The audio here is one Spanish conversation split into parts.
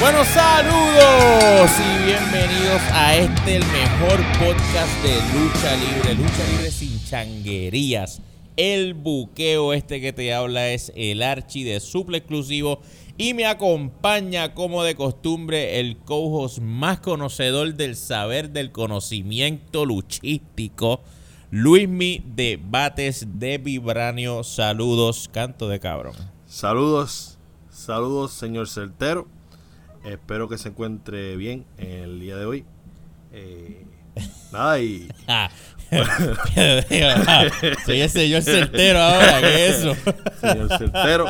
Bueno, saludos y bienvenidos a este, el mejor podcast de lucha libre. Lucha libre sin changuerías. El buqueo este que te habla es el archi de suple exclusivo. Y me acompaña, como de costumbre, el co más conocedor del saber del conocimiento luchístico. Luismi de Bates de Vibranio. Saludos, canto de cabrón. Saludos, saludos, señor Certero. Espero que se encuentre bien en el día de hoy. Eh, nada, y. Soy el señor Certero ahora, ¿qué es eso? Señor Certero.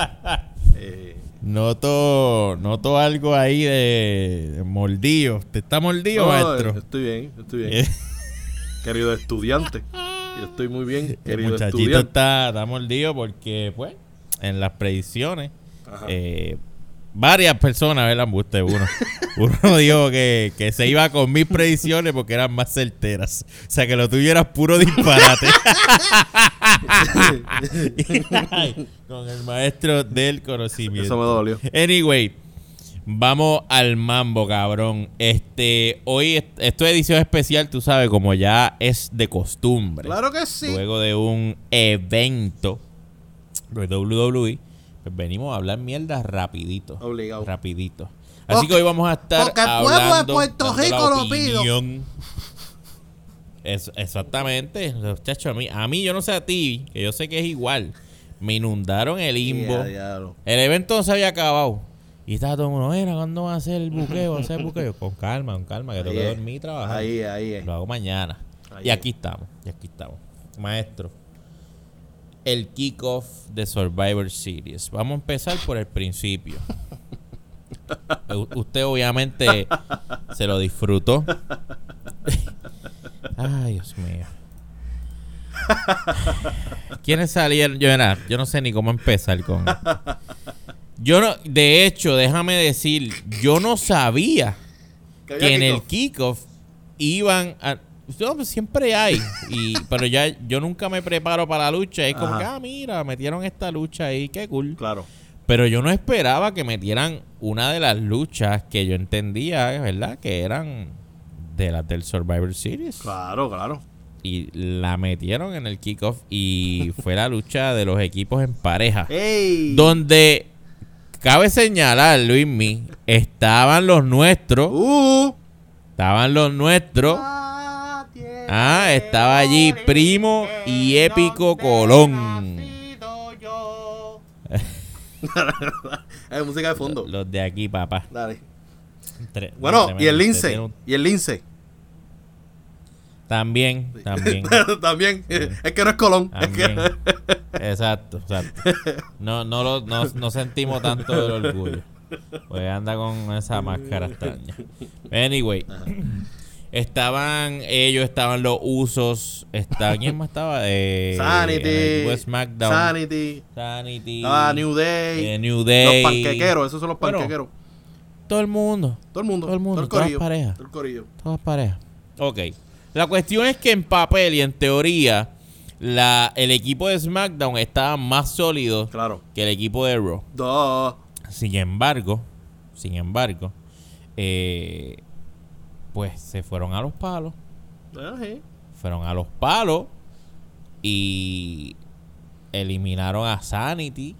Eh, noto, noto algo ahí de, mordido. ¿Te está mordido, no, maestro? Estoy bien, estoy bien. querido estudiante. Yo estoy muy bien, querido El muchachito estudiante. está, está mordido porque, pues, en las predicciones, eh, varias personas, ¿verdad? Usted, uno. Uno dijo que, que se iba con mis predicciones porque eran más certeras. O sea, que lo tuyo era puro disparate. Con el maestro del conocimiento. Eso me dolió. Anyway, vamos al mambo, cabrón. Este, hoy est- esto es edición especial, tú sabes, como ya es de costumbre. Claro que sí. Luego de un evento de WWE, pues venimos a hablar mierda rapidito. Obligado. Rapidito. Así que hoy vamos a estar porque el pueblo de hablando, Puerto dando la Rico lo pido. Es- exactamente, muchachos, a mí, a mí yo no sé a ti, que yo sé que es igual. Me inundaron el limbo. Ya, diablo. El evento no se había acabado. Y estaba todo el mundo, mira, ¿cuándo va a ser el buqueo? ¿Va a ser el buqueo? Con calma, con calma, que tengo que dormir y trabajar. Ahí, ahí. Lo hago mañana. Ahí y es. aquí estamos, y aquí estamos. Maestro, el kickoff de Survivor Series. Vamos a empezar por el principio. U- Usted obviamente se lo disfrutó. Ay, Dios mío. ¿Quiénes salieron? Yo, era- yo no sé ni cómo empezar con. Yo no, de hecho, déjame decir, yo no sabía Que que en el kickoff. kickoff iban a no, pues siempre hay y pero ya yo nunca me preparo para la lucha es como Ajá. que ah mira metieron esta lucha ahí qué cool Claro. pero yo no esperaba que metieran una de las luchas que yo entendía verdad que eran de las del Survivor Series Claro, claro. y la metieron en el kickoff y fue la lucha de los equipos en pareja ¡Ey! donde cabe señalar Luismi estaban los nuestros ¡Uh! Estaban los nuestros. Ah, estaba allí Primo y Épico Colón. Hay música de fondo. Los de aquí, papá. Dale. Tre- Bueno, y el lince. un- Y el lince. También, también. También. Es que no es Colón. Es que-. Exacto, exacto. No, no, lo, no, no sentimos tanto el orgullo. Pues anda con esa máscara extraña. Anyway. Estaban ellos, estaban los usos. Está, ¿Quién más estaba? Eh, Sanity. SmackDown. Sanity. Sanity. Ah, New Day. eh, New Day. Los panquequeros. Esos son los Bueno, panquequeros. Todo el mundo. Todo el mundo. todo el mundo, Todo todas el corillo. parejas. Todo el corillo. Todas parejas. Ok. La cuestión es que en papel y en teoría, la, el equipo de SmackDown estaba más sólido Claro. que el equipo de Raw. Dos. Sin embargo, sin embargo, eh, pues se fueron a los palos. Ah. Fueron a los palos y eliminaron a Sanity.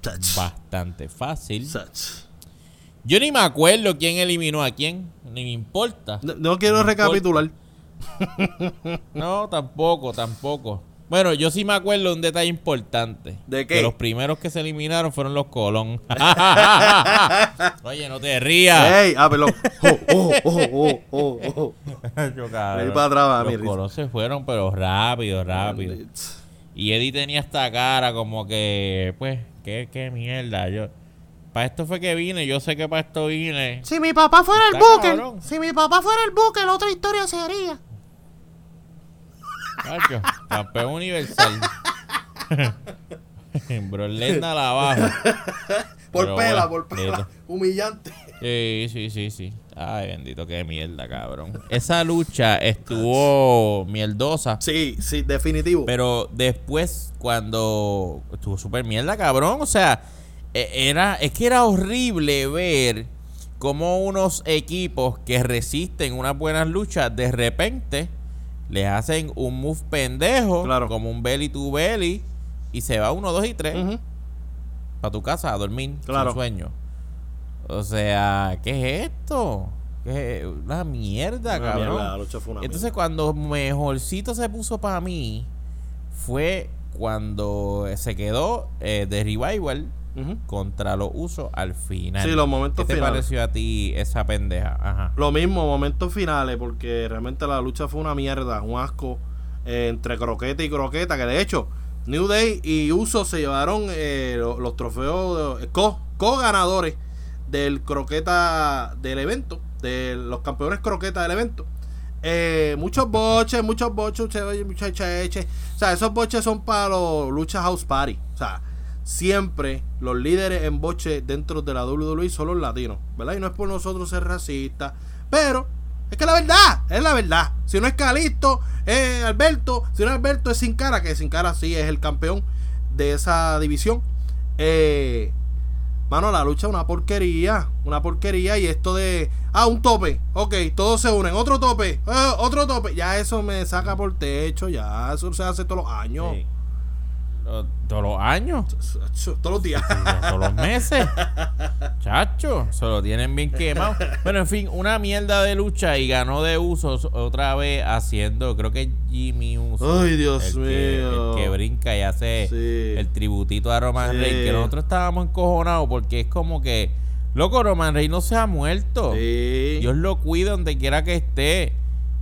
Touch. Bastante fácil. Touch. Yo ni me acuerdo quién eliminó a quién. Ni me importa. No, no quiero importa. recapitular. No, tampoco, tampoco. Bueno, yo sí me acuerdo de un detalle importante. ¿De qué? Que los primeros que se eliminaron fueron los Colón. Oye, no te rías. ¡Ey! Ah, perdón. Oh, oh, oh, oh, oh, oh. Yo, cabrón. Para atrás Los mi risa. Colón se fueron, pero rápido, rápido. Y Eddie tenía esta cara como que, pues, qué, qué mierda. Yo, para esto fue que vine, yo sé que para esto vine. Si mi papá fuera el buque, cabrón. si mi papá fuera el buque, la otra historia sería. Cacho, campeón universal. Bro Lesnar abajo. Por Pero pela, bueno, por pela. Humillante. Sí, sí, sí, sí. Ay, bendito, qué mierda, cabrón. Esa lucha estuvo mierdosa. Sí, sí, definitivo. Pero después, cuando estuvo súper mierda, cabrón. O sea, e- era, es que era horrible ver como unos equipos que resisten unas buenas luchas, de repente les hacen un move pendejo, Claro. como un belly to belly, y se va uno, dos y tres para tu casa a dormir Claro. sin sueño. O sea, ¿qué es esto? ¿Qué es? Una mierda, Una cabrón. mierda, la lucha fue una Entonces, mierda. cuando mejorcito se puso para mí, fue cuando se quedó eh, de Revival contra los usos al final. Sí, los momentos ¿Qué te finales. pareció a ti esa pendeja? Ajá. Lo mismo, momentos finales, porque realmente la lucha fue una mierda, un asco eh, entre croqueta y croqueta, que de hecho New Day y Uso se llevaron eh, lo- los, trofeos de- co, ganadores del croqueta del evento, de los campeones croqueta del evento. Eh, muchos boches, muchos boches, muchos muchachos, o sea, esos boches son para los lucha house party, o sea, siempre los líderes en boche dentro de la WWE son los latinos, ¿verdad? Y no es por nosotros ser racistas, pero es que la verdad, es la verdad. Si no es Calisto, es Alberto, si no es Alberto, es Sin Cara, que Sin Cara sí es el campeón de esa división. Eh, mano, la lucha es una porquería, una porquería. Y esto de, ah, un tope, ok, todos se unen, otro tope, eh, otro tope, ya eso me saca por techo, ya eso se hace todos los años, Sí. Todos los años. todos los días. todos los meses. Chacho, se lo tienen bien quemado. Bueno, en fin, una mierda de lucha y ganó de usos otra vez haciendo, creo que Jimmy Uso. Ay, Dios el que, mío. el que brinca y hace Sí. el tributito a Roman Sí. Reigns. Que nosotros estábamos encojonados porque es como que, loco, Roman Reigns no se ha muerto. Sí. Dios lo cuide donde quiera que esté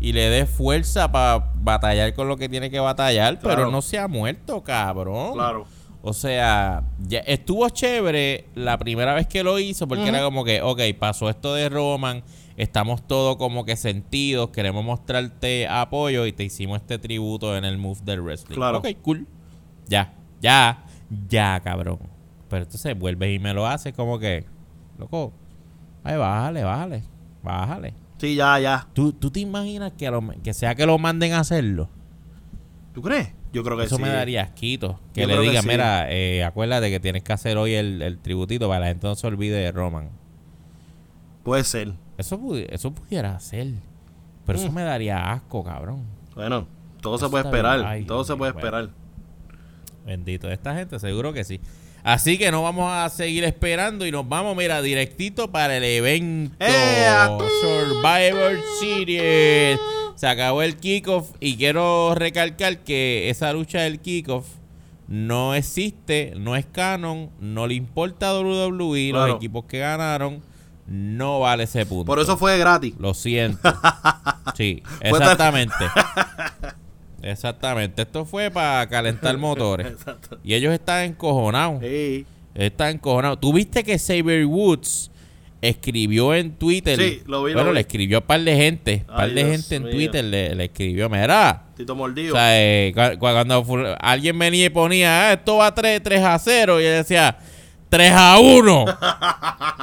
y le dé fuerza para batallar con lo que tiene que batallar, Claro. pero no se ha muerto, cabrón. Claro. O sea, ya estuvo chévere la primera vez que lo hizo porque era como que, ok, pasó esto de Roman, estamos todos como que sentidos, queremos mostrarte apoyo y te hicimos este tributo en el move del wrestling. Claro. Ok, cool. Ya, ya, ya, cabrón. Pero entonces vuelves y me lo haces como que, loco, ay, bájale, bájale, bájale. Sí, ya, ya. ¿Tú, tú te imaginas que, lo- que sea que lo manden a hacerlo? ¿Tú crees? Yo creo que Eso sí. me daría asquito. Que Yo le que sí. mira, eh, acuérdate que tienes que hacer hoy el, el tributito para que la gente no se olvide de Roman. Puede ser. Eso, pudi- eso pudiera ser. Pero eso Mm. me daría asco, cabrón. Bueno, todo Eso se puede está bien. esperar. Ay, todo se puede bueno. esperar. Bendito. Esta gente seguro que sí. Así que no vamos a seguir esperando y nos vamos, mira, directito para el evento ¡Ea! Survivor Series. Se acabó el kickoff y quiero recalcar que esa lucha del kickoff no existe, no es canon, no le importa a WWE, Claro. los equipos que ganaron, no vale ese punto. Por eso fue gratis. Lo siento. Sí, exactamente. Exactamente. Esto fue para calentar motores. Exacto. Y ellos están encojonados. Sí. Están encojonados. ¿Tú viste que Saber Woods escribió en Twitter? Sí, lo vi, lo Bueno, vi. le escribió a par de gente. Ay, par de Dios gente en mío. Twitter le, le escribió. Mira. Tito O Mordido. sea, eh, cu- cu- cuando alguien venía y ponía, ah, esto va 3, 3 a 0, y él decía, 3 a 1.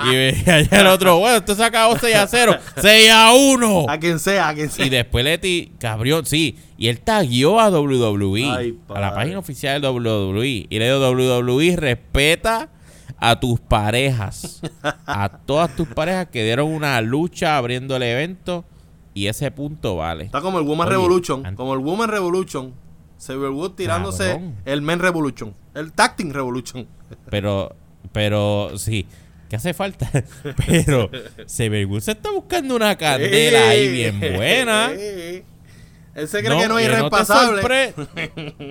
y veía el otro, bueno, se acabó 6 a 0, 6 a 1. a quien sea, a quien sea. Y después le ti, cabrón, sí. Y él taguió a WWE, Ay, a la página oficial de WWE. Y le dijo, WWE, respeta a tus parejas. a todas tus parejas que dieron una lucha abriendo el evento. Y ese punto vale. Está como el Woman Oye, Revolution. Como el Woman Revolution. Saberwood tirándose Cabrón. el Men Revolution. El Tacting Revolution. Pero, pero, sí. ¿Qué hace falta? Pero Severwood se está buscando una candela ahí bien buena. Él se cree que no es irresponsable.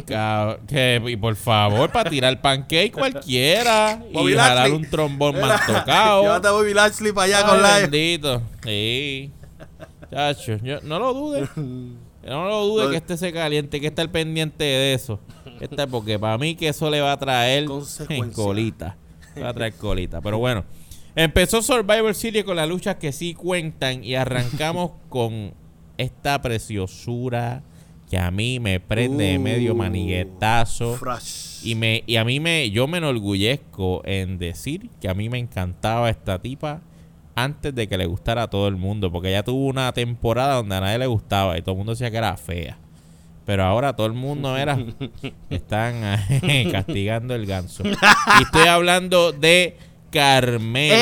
que, y por favor, para tirar pancake cualquiera Bobby y jalar un trombón mal tocado. Llévate a Bobby Lashley para allá Ay, con la. bendito. Sí. Chacho, yo- no lo dudes. No lo dudes No. que este se caliente, que esté al pendiente de eso. Este, porque para mí que eso le va a traer en colita. Va a traer colita. Pero bueno. Empezó Survivor Series con las luchas que sí cuentan y arrancamos con esta preciosura que a mí me prende de medio Uh, maniguetazo. Fresh. Y, me, y a mí me, yo me enorgullezco en decir que a mí me encantaba esta tipa antes de que le gustara a todo el mundo, porque ella tuvo una temporada donde a nadie le gustaba y todo el mundo decía que era fea. Pero ahora todo el mundo era están castigando el ganso. Y estoy hablando de Carmela.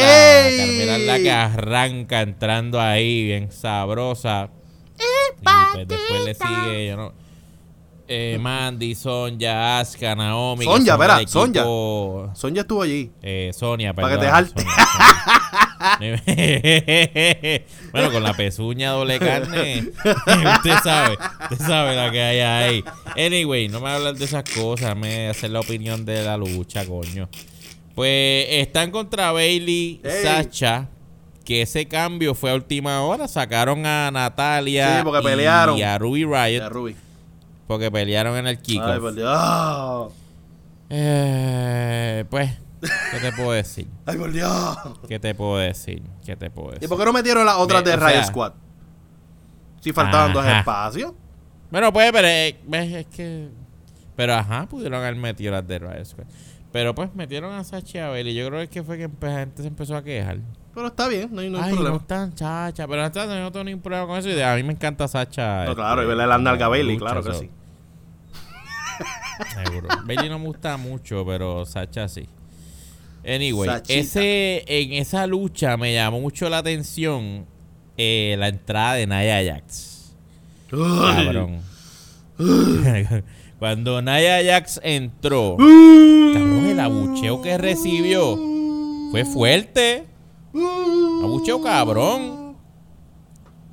¡Ey! Carmela es la que arranca entrando ahí, bien sabrosa. Y pues después le sigue, yo no. Eh, Mandy, Sonja, Asuka, Naomi. Sonja, son espera, del equipo- Sonia estuvo allí. Eh, Sonia, Para que perdón. te Sonia, Sonia. bueno, con la pezuña doble carne. usted sabe, usted sabe la que hay ahí. Anyway, no me hablan de esas cosas, me hacen la opinión de la lucha, coño. Pues están contra Bailey, Ey. Sacha. Que ese cambio fue a última hora. Sacaron a Natalia Sí, porque y pelearon. a Ruby Riot. Ruby. Porque pelearon en el kickoff. Eh, pues, ¿qué te puedo decir? Ay, por Dios. ¿Qué te puedo decir? ¿Qué te puedo ¿Y decir? por qué no metieron las otras de Riot sea- Squad? Si faltaban dos espacios. Bueno, pues, pero eh, ves, es que. Pero ajá, pudieron haber metido las de Riot Squad. Pero pues metieron a Sacha y a Bailey. Yo creo que fue que la gente se empezó a quejar. Pero está bien, no hay, no hay Ay, no problema. están Sacha. Pero hasta yo no tengo ningún problema con eso. Y de- a mí me encanta Sacha. No, este, claro, y verle la nalga Bailey, claro que so, sí. Seguro. Bailey no me gusta mucho, pero Sacha sí. Anyway, Sachita. ese, en esa lucha me llamó mucho la atención eh, la entrada de Nia Jax. Cabrón. Cuando Nia Jax entró, cabrón, el abucheo que recibió fue fuerte. Abucheo cabrón.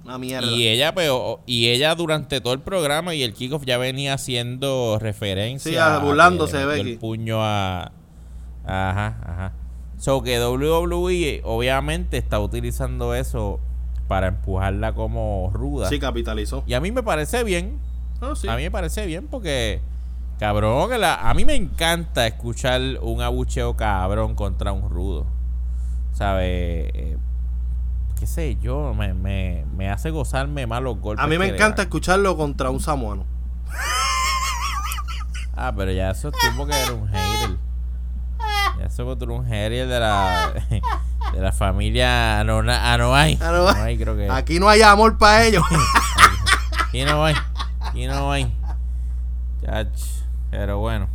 Una mierda. Y ella, pero, y ella durante todo el programa y el kickoff ya venía haciendo referencia. Sí, a- a que burlándose Becky. El puño a. Ajá, ajá. So que WWE obviamente está utilizando eso para empujarla como ruda. Sí, capitalizó. Y a mí me parece bien. Ah, sí. A mí me parece bien porque. Cabrón, que la- a mí me encanta escuchar un abucheo cabrón contra un rudo. ¿Sabes? Eh, qué sé yo, me, me, me hace gozarme más los golpes. A mí me que encanta dan. escucharlo contra un samuano. Ah, pero ya eso es tú porque eres un hater. Ya un hater de la, de la familia. Anoa'i. Anoa'i creo que. Aquí no hay amor para ellos. Aquí no hay. Aquí no hay. Chach. Pero bueno.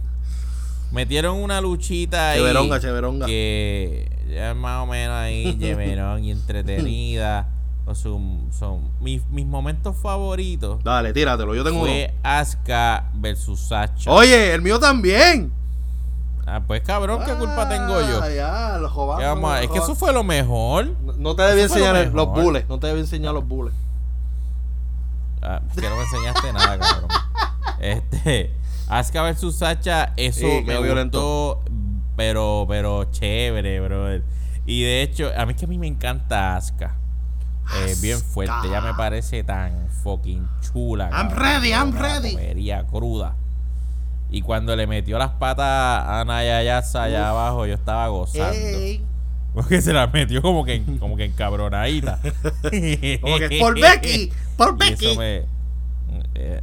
Metieron una luchita ahí. Cheveronga, cheveronga. Que ya es más o menos ahí, cheverón y entretenida. O su- son mis, mis momentos favoritos. Dale, tíratelo. Yo tengo uno. Fue Asuka versus Sacha. Oye, el mío también. Ah, pues cabrón, ¿qué culpa tengo yo? Ah, ya, lo ¿Qué vamos a- lo es que eso fue lo mejor. No- No te debí lo enseñar el- los bullets. No te debí enseñar los bullets. Ah, que no me enseñaste nada, cabrón. Este, Asuka versus Sacha, eso Sí, me gustó, pero, pero chévere, bro. Y de hecho, a mí es que a mí me encanta Asuka. Eh, bien fuerte, ya me parece tan fucking chula. I'm cabrón, ready, I'm ready. comería cruda. Y cuando le metió las patas a Naya Yasa allá Uf. abajo, yo estaba gozando. Ey. Porque se las metió como que, como que encabronadita. Como que por Becky, por Y eso Becky. me. eh,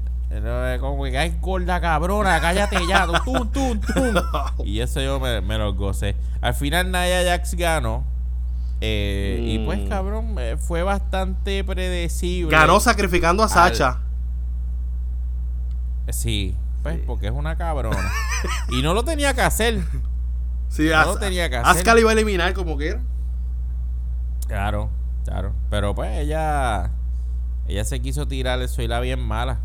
como que ay gorda cabrona, cállate ya, tum, tum, tum. Y eso yo me, me lo gocé. Al final Naya Jax ganó. eh, Y pues Mm. cabrón, fue bastante predecible. Ganó sacrificando a Sacha. Sí, pues porque es una cabrona. y no lo tenía que hacer. Sí, No As- lo tenía que hacer. Asuka le iba a eliminar como quiera. Claro, claro. Pero pues ella. Ella se quiso tirar el soy la bien mala.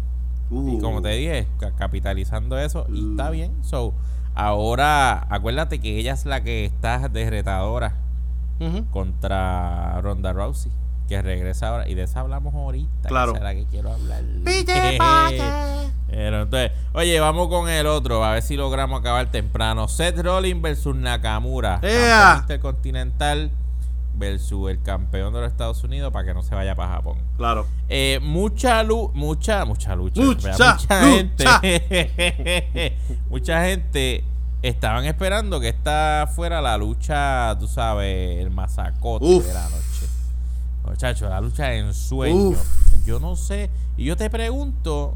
Y como te dije, ca- capitalizando eso, y está Uh. bien. So, ahora, acuérdate que ella es la que está de retadora Ujú. contra Ronda Rousey, que regresa ahora. Y de esa hablamos ahorita. Claro. Esa es la que quiero hablar. Pero entonces, oye, vamos con el otro, a ver si logramos acabar temprano. Seth Rollins versus Nakamura. ¡Ea! Campeón intercontinental versus el campeón de los Estados Unidos para que no se vaya para Japón. Claro. Eh, mucha luz, mucha, mucha lucha. Mucha mucha lucha. gente. mucha gente estaban esperando que esta fuera la lucha, tú sabes, el masacote Uf. de la noche. Muchachos, la lucha de ensueño. Uf. Yo no sé. Y yo te pregunto,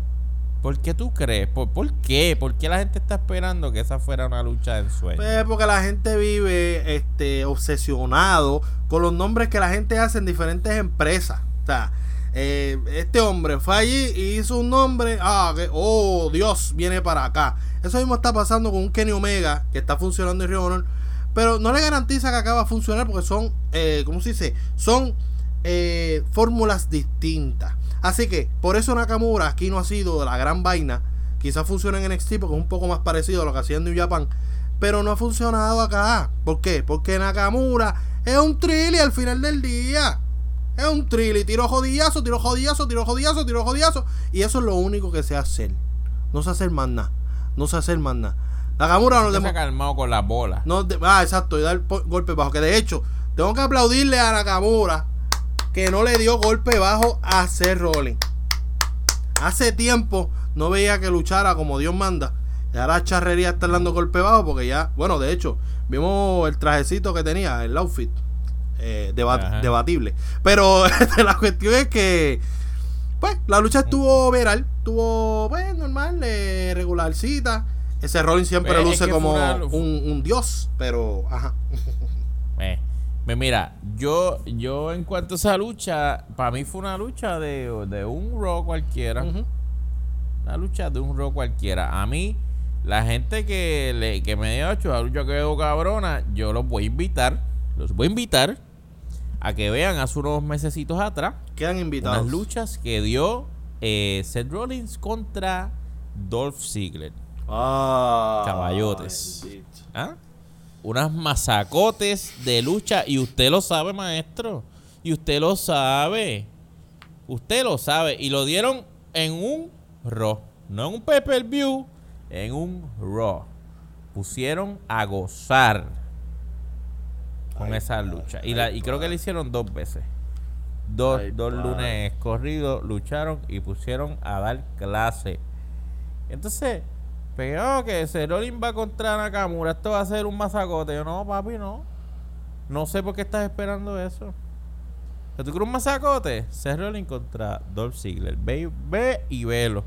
¿por qué tú crees? ¿Por, por qué? ¿Por qué la gente está esperando que esa fuera una lucha de ensueño? Pues porque la gente vive este obsesionado con los nombres que la gente hace en diferentes empresas. O sea, eh, este hombre fue allí y hizo un nombre. Ah, que, oh, Dios, viene para acá. Eso mismo está pasando con un Kenny Omega que está funcionando en Rio Honor. pero no le garantiza que acá va a funcionar porque son, eh, ¿cómo se dice? Son eh, fórmulas distintas. Así que por eso Nakamura aquí no ha sido la gran vaina. Quizás funcione en NXT porque es un poco más parecido a lo que hacía en New Japan. Pero no ha funcionado acá. ¿Por qué? Porque Nakamura es un trilli al final del día. Es un trilli. Tiro jodillazo, tiro jodillazo, tiro jodillazo, tiro jodillazo. Y eso es lo único que sé hacer. No sé hacer más nada. No sé hacer más nada. Nakamura no Se ha demo- calmado con las bolas. no, ah, exacto, y dar po- golpe bajo. Que de hecho, tengo que aplaudirle a Nakamura que no le dio golpe bajo a Seth Rollins. Hace tiempo no veía que luchara como Dios manda. Y ahora charrería está dando golpe bajo porque ya, bueno, de hecho, vimos el trajecito que tenía, el outfit. eh, debatible. Pero la cuestión es que, pues, la lucha estuvo viral, estuvo, pues, normal, eh, regularcita. Ese Rollins siempre Pues, es luce como una- un, un dios, pero, ajá. Eh, pues mira, yo, yo en cuanto a esa lucha, para mí fue una lucha de, de un Raw cualquiera. Una lucha de un Raw cualquiera. A mí, la gente que, le, que me haya hecho la lucha quedó cabrona, yo los voy a invitar, los voy a invitar a que vean hace unos mesecitos atrás Quedan invitados. unas luchas que dio eh, Seth Rollins contra Dolph Ziggler. Ah, Caballotes. ¿Ah? Unas masacotes de lucha. Y usted lo sabe, maestro. Y usted lo sabe. Usted lo sabe. Y lo dieron en un Raw. No en un pay-per-view. En un Raw. Pusieron a gozar con Ay, esa lucha. Y, la, y creo que le hicieron dos veces. Dos, dos lunes corridos lucharon y pusieron a dar clase. Entonces, pero que Cerolin va contra Nakamura, esto va a ser un masacote. Yo no, papi, no. No sé por qué estás esperando eso. ¿Tú quieres un masacote? Cerolin contra Dolph Ziggler. Ve, ve y velo.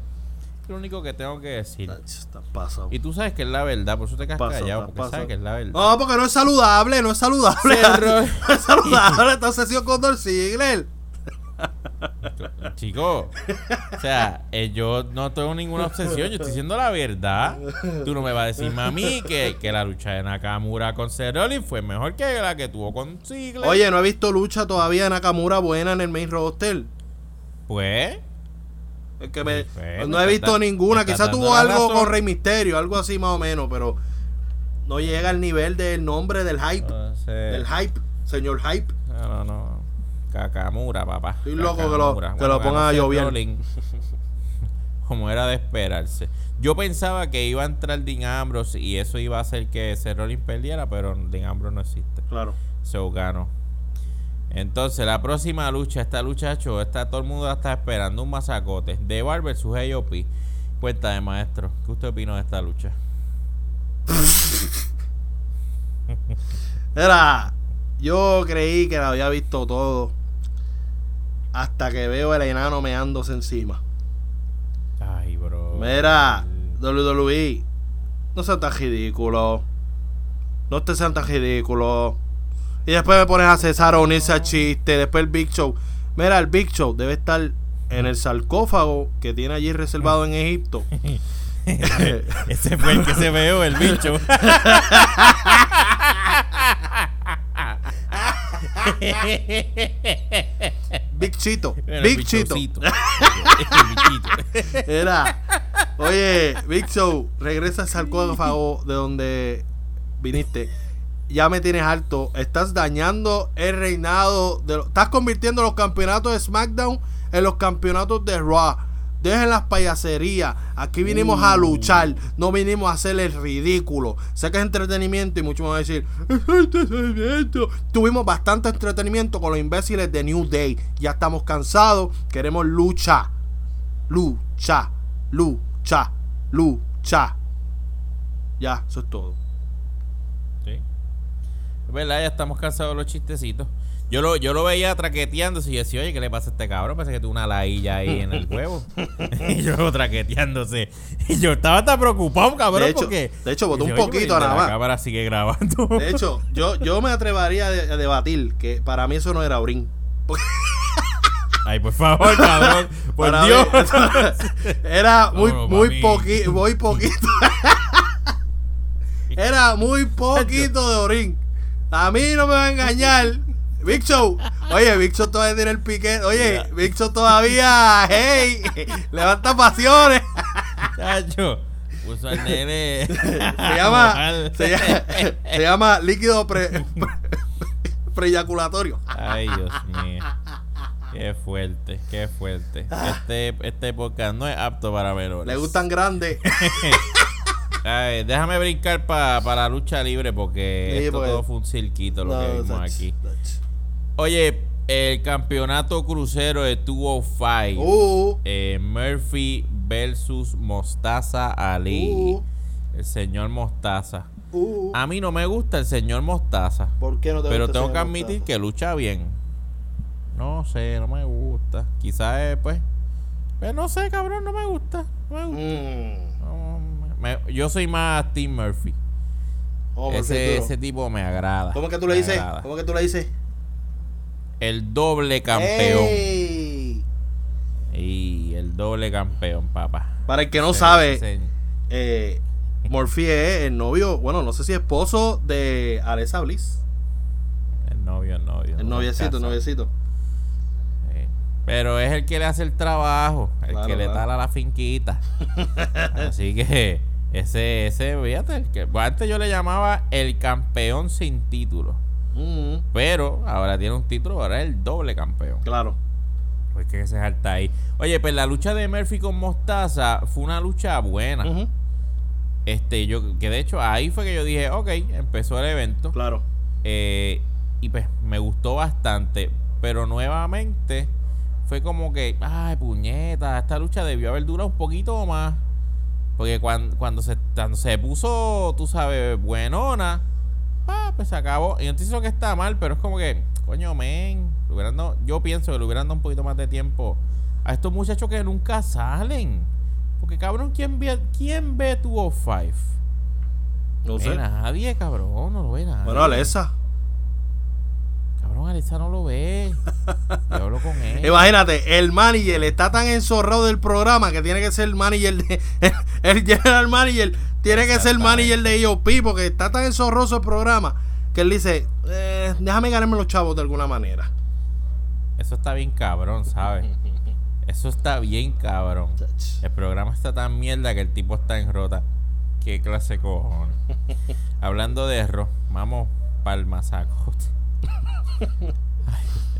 Es lo único que tengo que decir. Está pasado. Y tú sabes que es la verdad, por eso te quedas Pasado, callado, porque pasado. sabes que es la verdad. No, porque no es saludable, no es saludable. No es saludable esta sesión con Dolph Ziggler. Chico, o sea, eh, yo no tengo ninguna obsesión, yo estoy diciendo la verdad. Tú no me vas a decir, mami, que, que la lucha de Nakamura con Cerolin fue mejor que la que tuvo con Ziggler. Oye, no he visto lucha todavía de Nakamura buena en el main roster. pues, Es que me- Perfecto, no he visto ninguna. dando tuvo algo razón. con Rey Misterio, algo así más o menos, pero no llega al nivel del nombre del hype. entonces, Del hype, señor hype. no, no, no. Cakamura, papá. Estoy loco que lo- que lo ganó pongan a llover. Como era de esperarse. Yo pensaba que iba a entrar Dean Ambrose y eso iba a hacer que Cerolin perdiera, pero Dean Ambrose no existe. Claro. So ganó. Entonces, la próxima lucha, esta lucha, hecho, está, todo el mundo está esperando, un masacote. De Bar versus AOP. Cuéntame, maestro, ¿qué usted opinó de esta lucha? Era, yo creí que la había visto todo. Hasta que veo el enano meándose encima. Ay, bro. Mira, WWE, no sean tan ridículos. No te sean tan ridículos. Y después me pones a César a unirse al chiste. Después el Big Show. Mira, el Big Show debe estar en el sarcófago que tiene allí reservado en Egipto. Ese fue el que se veó, el bicho. Big Chito. Big Chito. Era. Oye, Big Show, regresa al sarcófago de donde viniste. Ya me tienes alto. Estás dañando el reinado. De, estás convirtiendo los campeonatos de SmackDown en los campeonatos de Raw. Dejen las payaserías. Aquí vinimos a luchar. No vinimos a hacer el ridículo. Sé que es entretenimiento y muchos van a decir. Tuvimos bastante entretenimiento con los imbéciles de New Day. Ya estamos cansados. Queremos lucha. Lucha. Lucha. Lucha. Ya, eso es todo. Sí. Es verdad, ya estamos cansados de los chistecitos. Yo lo, yo lo veía traqueteándose y yo decía, oye, ¿qué le pasa a este cabrón? Parece que tuvo una lailla ahí en el huevo. y yo traqueteándose. Y yo estaba tan preocupado, cabrón, De hecho- porque... de hecho, botó un "Oye, poquito pero nada La más". cámara sigue grabando. De hecho, yo, yo me atrevería a, de- a debatir que para mí eso no era orín. Porque Ay, por favor, cabrón. Por para Dios. mí era muy, No, no, muy, poqui- muy poquito. Era muy poquito de orín. A mí no me va a engañar. Big Show. Oye, Big Show todavía tiene el piquete. Oye, Big Show todavía. ¡Hey! Levanta pasiones. Chacho, puso al nene. Se llama. Se llama, se llama líquido pre, preyaculatorio. Ay, Dios mío. Qué fuerte, qué fuerte. Este, este podcast no es apto para menores. Le gustan grandes. Ay, déjame brincar para la lucha libre porque Sí, esto porque- todo fue un cirquito lo que vimos that's- aquí. that's- Oye, el campeonato crucero de 205. Uh, eh, Murphy versus Mostaza Ali. uh, El señor Mostaza. uh. A mí no me gusta el señor Mostaza. ¿Por qué no te Pero gusta tengo que admitir Mostaza? que lucha bien. No sé, no me gusta. Quizás es, pues. Pues no sé, cabrón, no me gusta. No me gusta. Mm. No, me- yo soy más Team Murphy. Oh, ese, ese tipo me agrada. ¿Cómo es que tú le dices? ¿Cómo que tú le dices? El doble campeón. ¡Ey! Y el doble campeón, papá. Para el que no sabe, ese- eh, Murphy es el novio, bueno, no sé si esposo de Alessa Bliss. el novio, el novio. El no noviecito, el noviecito. Sí. Pero es el que le hace el trabajo, el Claro, que le tala la finquita. Así que ese, ese, fíjate, el que, antes yo le llamaba el campeón sin título. Mm, Pero ahora tiene un título, ahora es el doble campeón. claro. Pues que se salta ahí. Oye, pues la lucha de Murphy con Mostaza fue una lucha buena. Este, yo, que de hecho ahí fue que yo dije, ok, empezó el evento. Claro. Eh, y pues me gustó bastante. Pero nuevamente fue como que, ay, puñeta, esta lucha debió haber durado un poquito más. Porque cuando, cuando, se, cuando se puso, tú sabes, buenona, pues se acabó. Y no te hizo que está mal, pero es como que, coño, men, dado- yo pienso que le hubieran dado un poquito más de tiempo a estos muchachos que nunca salen. Porque, cabrón, ¿quién ve, quién ve 205? No Ve sé. nadie, cabrón, no lo ve nadie. Bueno, Alessa. Cabrón, Alexa no lo ve. Yo hablo con él. Imagínate, el manager está tan enzorrado del programa que tiene que ser el manager de. El general manager tiene que ser el manager de EOP porque está tan enzorroso el programa que él dice: eh, Déjame ganarme los chavos de alguna manera. Eso está bien cabrón, ¿sabes? Eso está bien cabrón. El programa está tan mierda que el tipo está en rota. Qué clase de cojones. Hablando de error, vamos para el masacote.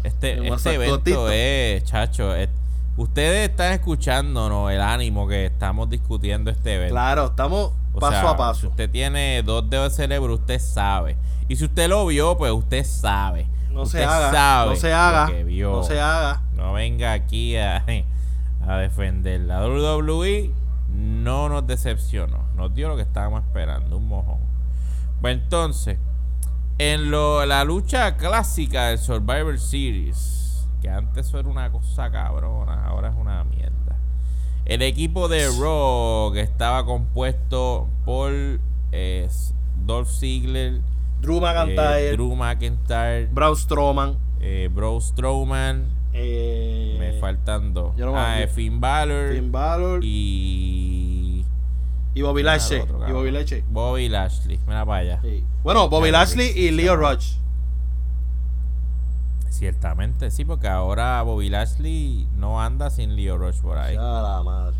Este, El este evento es, chacho, es- ustedes están escuchándonos el ánimo que estamos discutiendo este evento. Claro, estamos O paso sea, a Si paso. usted tiene dos dedos de cerebro, usted sabe. Y si usted lo vio, pues usted sabe. No usted se haga, sabe no se haga, que vio. no se haga. No venga aquí a, a defender. La WWE no nos decepcionó. Nos dio lo que estábamos esperando, un mojón. Pues entonces, en lo, la lucha clásica del Survivor Series, que antes eso era una cosa cabrona, ahora es una mierda. El equipo de Raw que estaba compuesto por eh, Dolph Ziggler, Drew eh, McIntyre, Drew McIntyre, Braun Strowman. eh, Braun Strowman, eh, me faltan dos. yo no me ah, Finn Balor Finn Balor y. y Bobby Lashley. otro, Y cabrón. Bobby Lashley. Bobby Lashley. Mira para allá. Sí. Bueno, Bobby Lashley y Leo Rush. Ciertamente, sí, porque ahora Bobby Lashley no anda sin Leo Rush por ahí. La madre.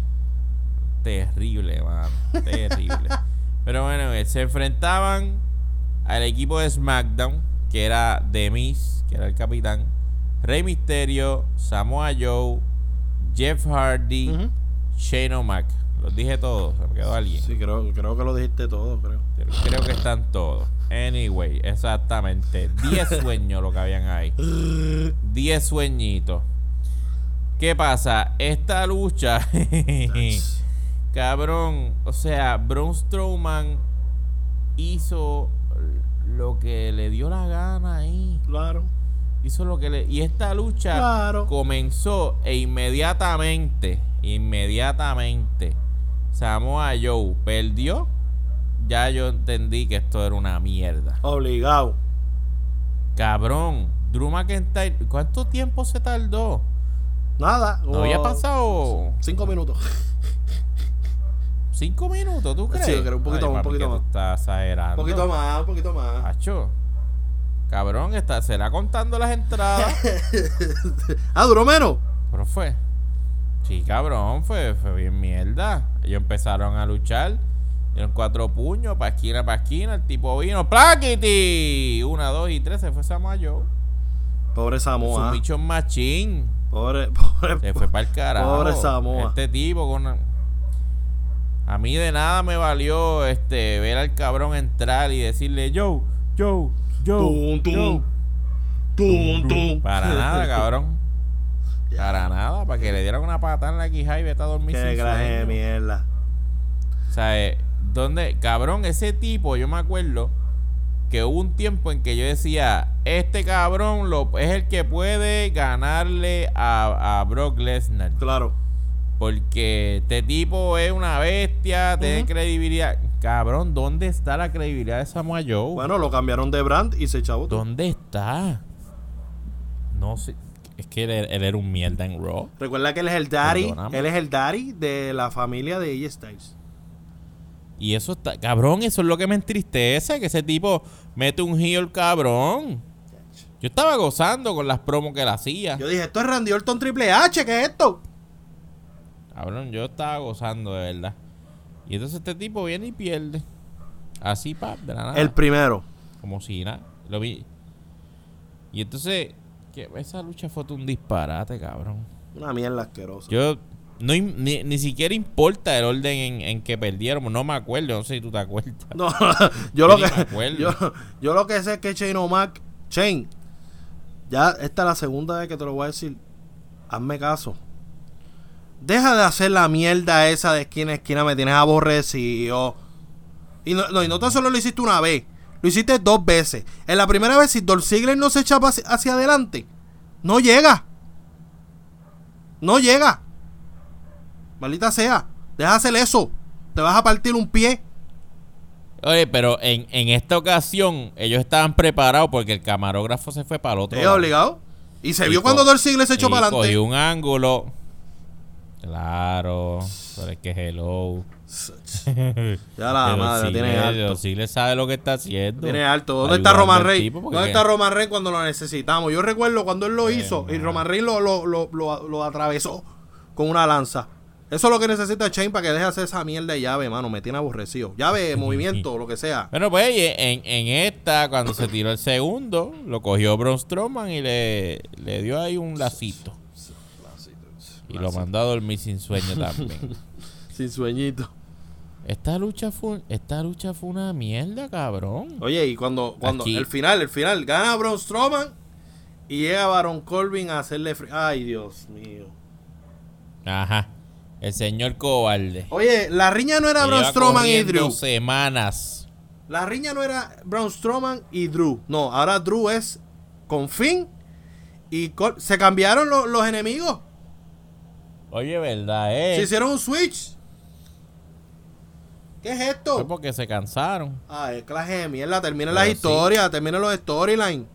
Terrible, man. Terrible. Pero bueno, se enfrentaban al equipo de SmackDown, que era The Miz, que era el capitán, Rey Mysterio, Samoa Joe, Jeff Hardy, Ujú. Shane O'Mac. Los dije todos, se me quedó alguien. Sí, creo, creo que lo dijiste todo, creo. Creo que están todos. Anyway, exactamente. 10 sueños lo que habían ahí. 10 sueñitos. ¿Qué pasa? Esta lucha. cabrón. O sea, Braun Strowman hizo lo que le dio la gana ahí. Claro. Hizo lo que le. Y esta lucha Claro. comenzó e inmediatamente. Inmediatamente. Samoa Joe perdió. Ya yo entendí que esto era una mierda. Obligado. Cabrón. Drew McIntyre. ¿Cuánto tiempo se tardó? Nada. No había pasado Cinco minutos. ¿Cinco minutos, tú crees? Sí, yo creo un poquito Ay, más, un poquito más. Estás exagerando. Un poquito más, un poquito más. Acho. Cabrón, está, será contando las entradas. Ah, duró menos. Pero fue. Sí, cabrón, fue, fue bien mierda. Ellos empezaron a luchar. Dieron cuatro puños, para esquina, para esquina. El tipo vino, ¡Plaquiti! Una, dos y tres, se fue Samoa Joe. Pobre Su Samoa. bicho machín. Pobre, pobre. Se fue para el carajo. Pobre Samoa. Este tipo con. una- A mí de nada me valió este ver al cabrón entrar y decirle, Joe, Joe, Joe. Tum, tum. Joe". Tum, tum. Para nada, cabrón. Para nada, para que le dieran una patada en la quijada y vete a dormir Qué de mierda. O sea, eh, ¿dónde? Cabrón, ese tipo, yo me acuerdo que hubo un tiempo en que yo decía, este cabrón lo, es el que puede ganarle a, a Brock Lesnar. Claro. Porque este tipo es una bestia, tiene credibilidad. Cabrón, ¿dónde está la credibilidad de Samoa Joe? Bueno, lo cambiaron de brand y se echó. ¿Dónde está? No sé. Es que él, él era un mierda en Raw. Recuerda que él es el daddy. Perdóname. Él es el daddy de la familia de AJ Styles. Y eso está. Cabrón, eso es lo que me entristece. Que ese tipo mete un heel, cabrón. Yo estaba gozando con las promos que él hacía. Yo dije, esto es Randy Orton Triple H, ¿qué es esto? Cabrón, yo estaba gozando de verdad. Y entonces este tipo viene y pierde. Así, pa, de la nada. El primero. Como si nada. Lo vi. Y entonces, que esa lucha fue un disparate, cabrón. Una mierda asquerosa. Yo no ni, ni siquiera importa el orden en, en que perdieron. No me acuerdo, no sé si tú te acuerdas. No, yo lo que yo, yo lo que sé es que Shane O'Mac, Shane, ya esta es la segunda vez que te lo voy a decir. Hazme caso. Deja de hacer la mierda esa de esquina a esquina, me tienes aborrecido. Y no, no, y no tan solo lo hiciste una vez, lo hiciste dos veces. En la primera vez, si Dolph Ziggler no se echa hacia, hacia adelante, no llega. No llega. Maldita sea. Deja de hacer eso. Te vas a partir un pie. Oye, pero en, en esta ocasión ellos estaban preparados porque el camarógrafo se fue para el otro Es obligado. Y se Y vio cuando Dolph Ziggler se echó para adelante. cogió un ángulo. Claro, pero es que hello. Ya la madre, tiene alto. Sí le sabe lo que está haciendo. Tiene alto. ¿Dónde está Roman porque ¿Dónde está Roman Reigns cuando lo necesitamos? Yo recuerdo cuando él lo hizo y. Roman Reigns lo, lo, lo, lo- atravesó con una lanza. Eso es lo que necesita Shane para que deje de hacer esa mierda de llave, mano. Me tiene aborrecido. Llave, movimiento, lo que sea. Bueno, pues en, en esta, cuando se tiró el segundo, lo cogió Braun Strowman y le, le dio ahí un lacito. Y lo mandó a dormir sin sueño también. Sin sueñito. Esta lucha fue, esta lucha fue una mierda, cabrón. Oye, y cuando, cuando Aquí. el final, el final, gana Braun Strowman y llega Baron Corbin a hacerle. Ay, Dios mío. Ajá. El señor cobarde. Oye, la riña no era Braun Strowman y Drew. semanas. La riña no era Braun Strowman y Drew. No, ahora Drew es con Finn y se cambiaron lo- los enemigos. Oye, ¿verdad, eh? Se hicieron un switch. ¿Qué es Fue esto? porque se cansaron. Ay, clase de mierda. Terminen Pero las sí. historias, terminen los storylines.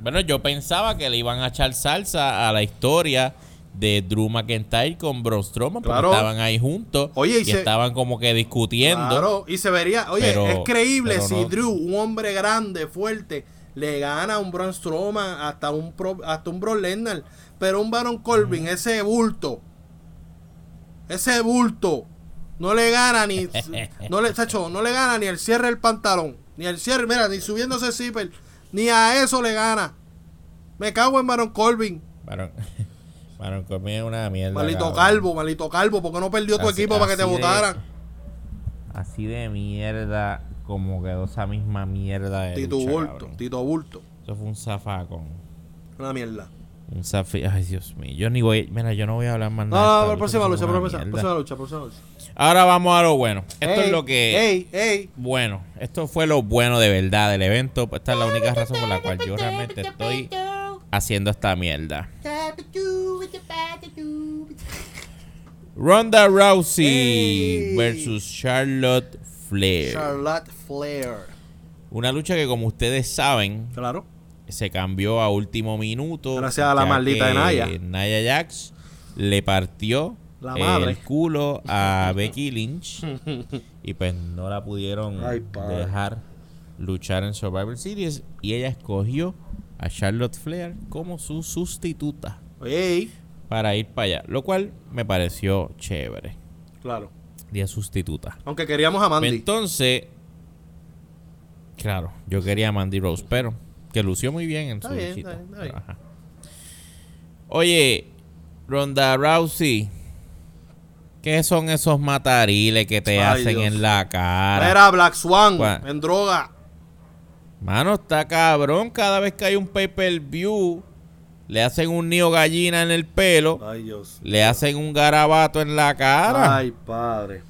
Bueno, yo pensaba que le iban a echar salsa a la historia de Drew McIntyre con Braun Strowman porque Claro. estaban ahí juntos Oye, y y, se- estaban como que discutiendo. Claro, y se vería. Oye, Pero- es creíble si no. Drew, un hombre grande, fuerte, le gana a un Braun Strowman hasta un, pro- hasta un Brock Lesnar. Pero un Baron Corbin, ese bulto, ese bulto, no le gana ni. no le, Sacho, no le gana ni el cierre del pantalón, ni el cierre, mira, ni subiéndose el zipper, ni a eso le gana. Me cago en Baron Corbin. Baron, Baron Corbin es una mierda. Malito cabrón. calvo, malito calvo, porque no perdió tu equipo para que te de- votaran. Así de mierda como quedó esa misma mierda de Tito lucha, Bulto, cabrón. Tito Bulto. Eso fue un zafacón. Una mierda. Un zafi... Ay, Dios mío. Yo ni voy... Mira, yo no voy a hablar más No, nada. no, no, próxima lucha, próxima, próxima lucha, próxima lucha. Ahora vamos a lo bueno. Esto Ey, es lo que... Ey, ey. Bueno, esto fue lo bueno de verdad del evento. Esta es la única razón por la cual yo realmente estoy haciendo esta mierda. Ronda Rousey Ey. versus Charlotte Flair. Charlotte Flair. Una lucha que como ustedes saben Claro. Se cambió a último minuto. Gracias a la maldita de Naya. Naya Jax le partió La madre. el culo a Becky Lynch y pues no la pudieron Ay, dejar luchar en Survivor Series y ella escogió a Charlotte Flair como su sustituta Ey, para ir para allá, lo cual me pareció chévere. claro. Día sustituta. Aunque queríamos a Mandy. Entonces, claro, yo quería a Mandy Rose, pero que lució muy bien en Está su bien, está bien, está bien. Ajá. Oye, Ronda Rousey, ¿qué son esos matariles que te Ay, hacen Dios. en la cara? Era Black Swan ¿Cuál? en droga. Mano, está cabrón. Cada vez que hay un pay-per-view, le hacen un nido gallina en el pelo, Ay, Dios. le hacen un garabato en la cara. Ay, padre.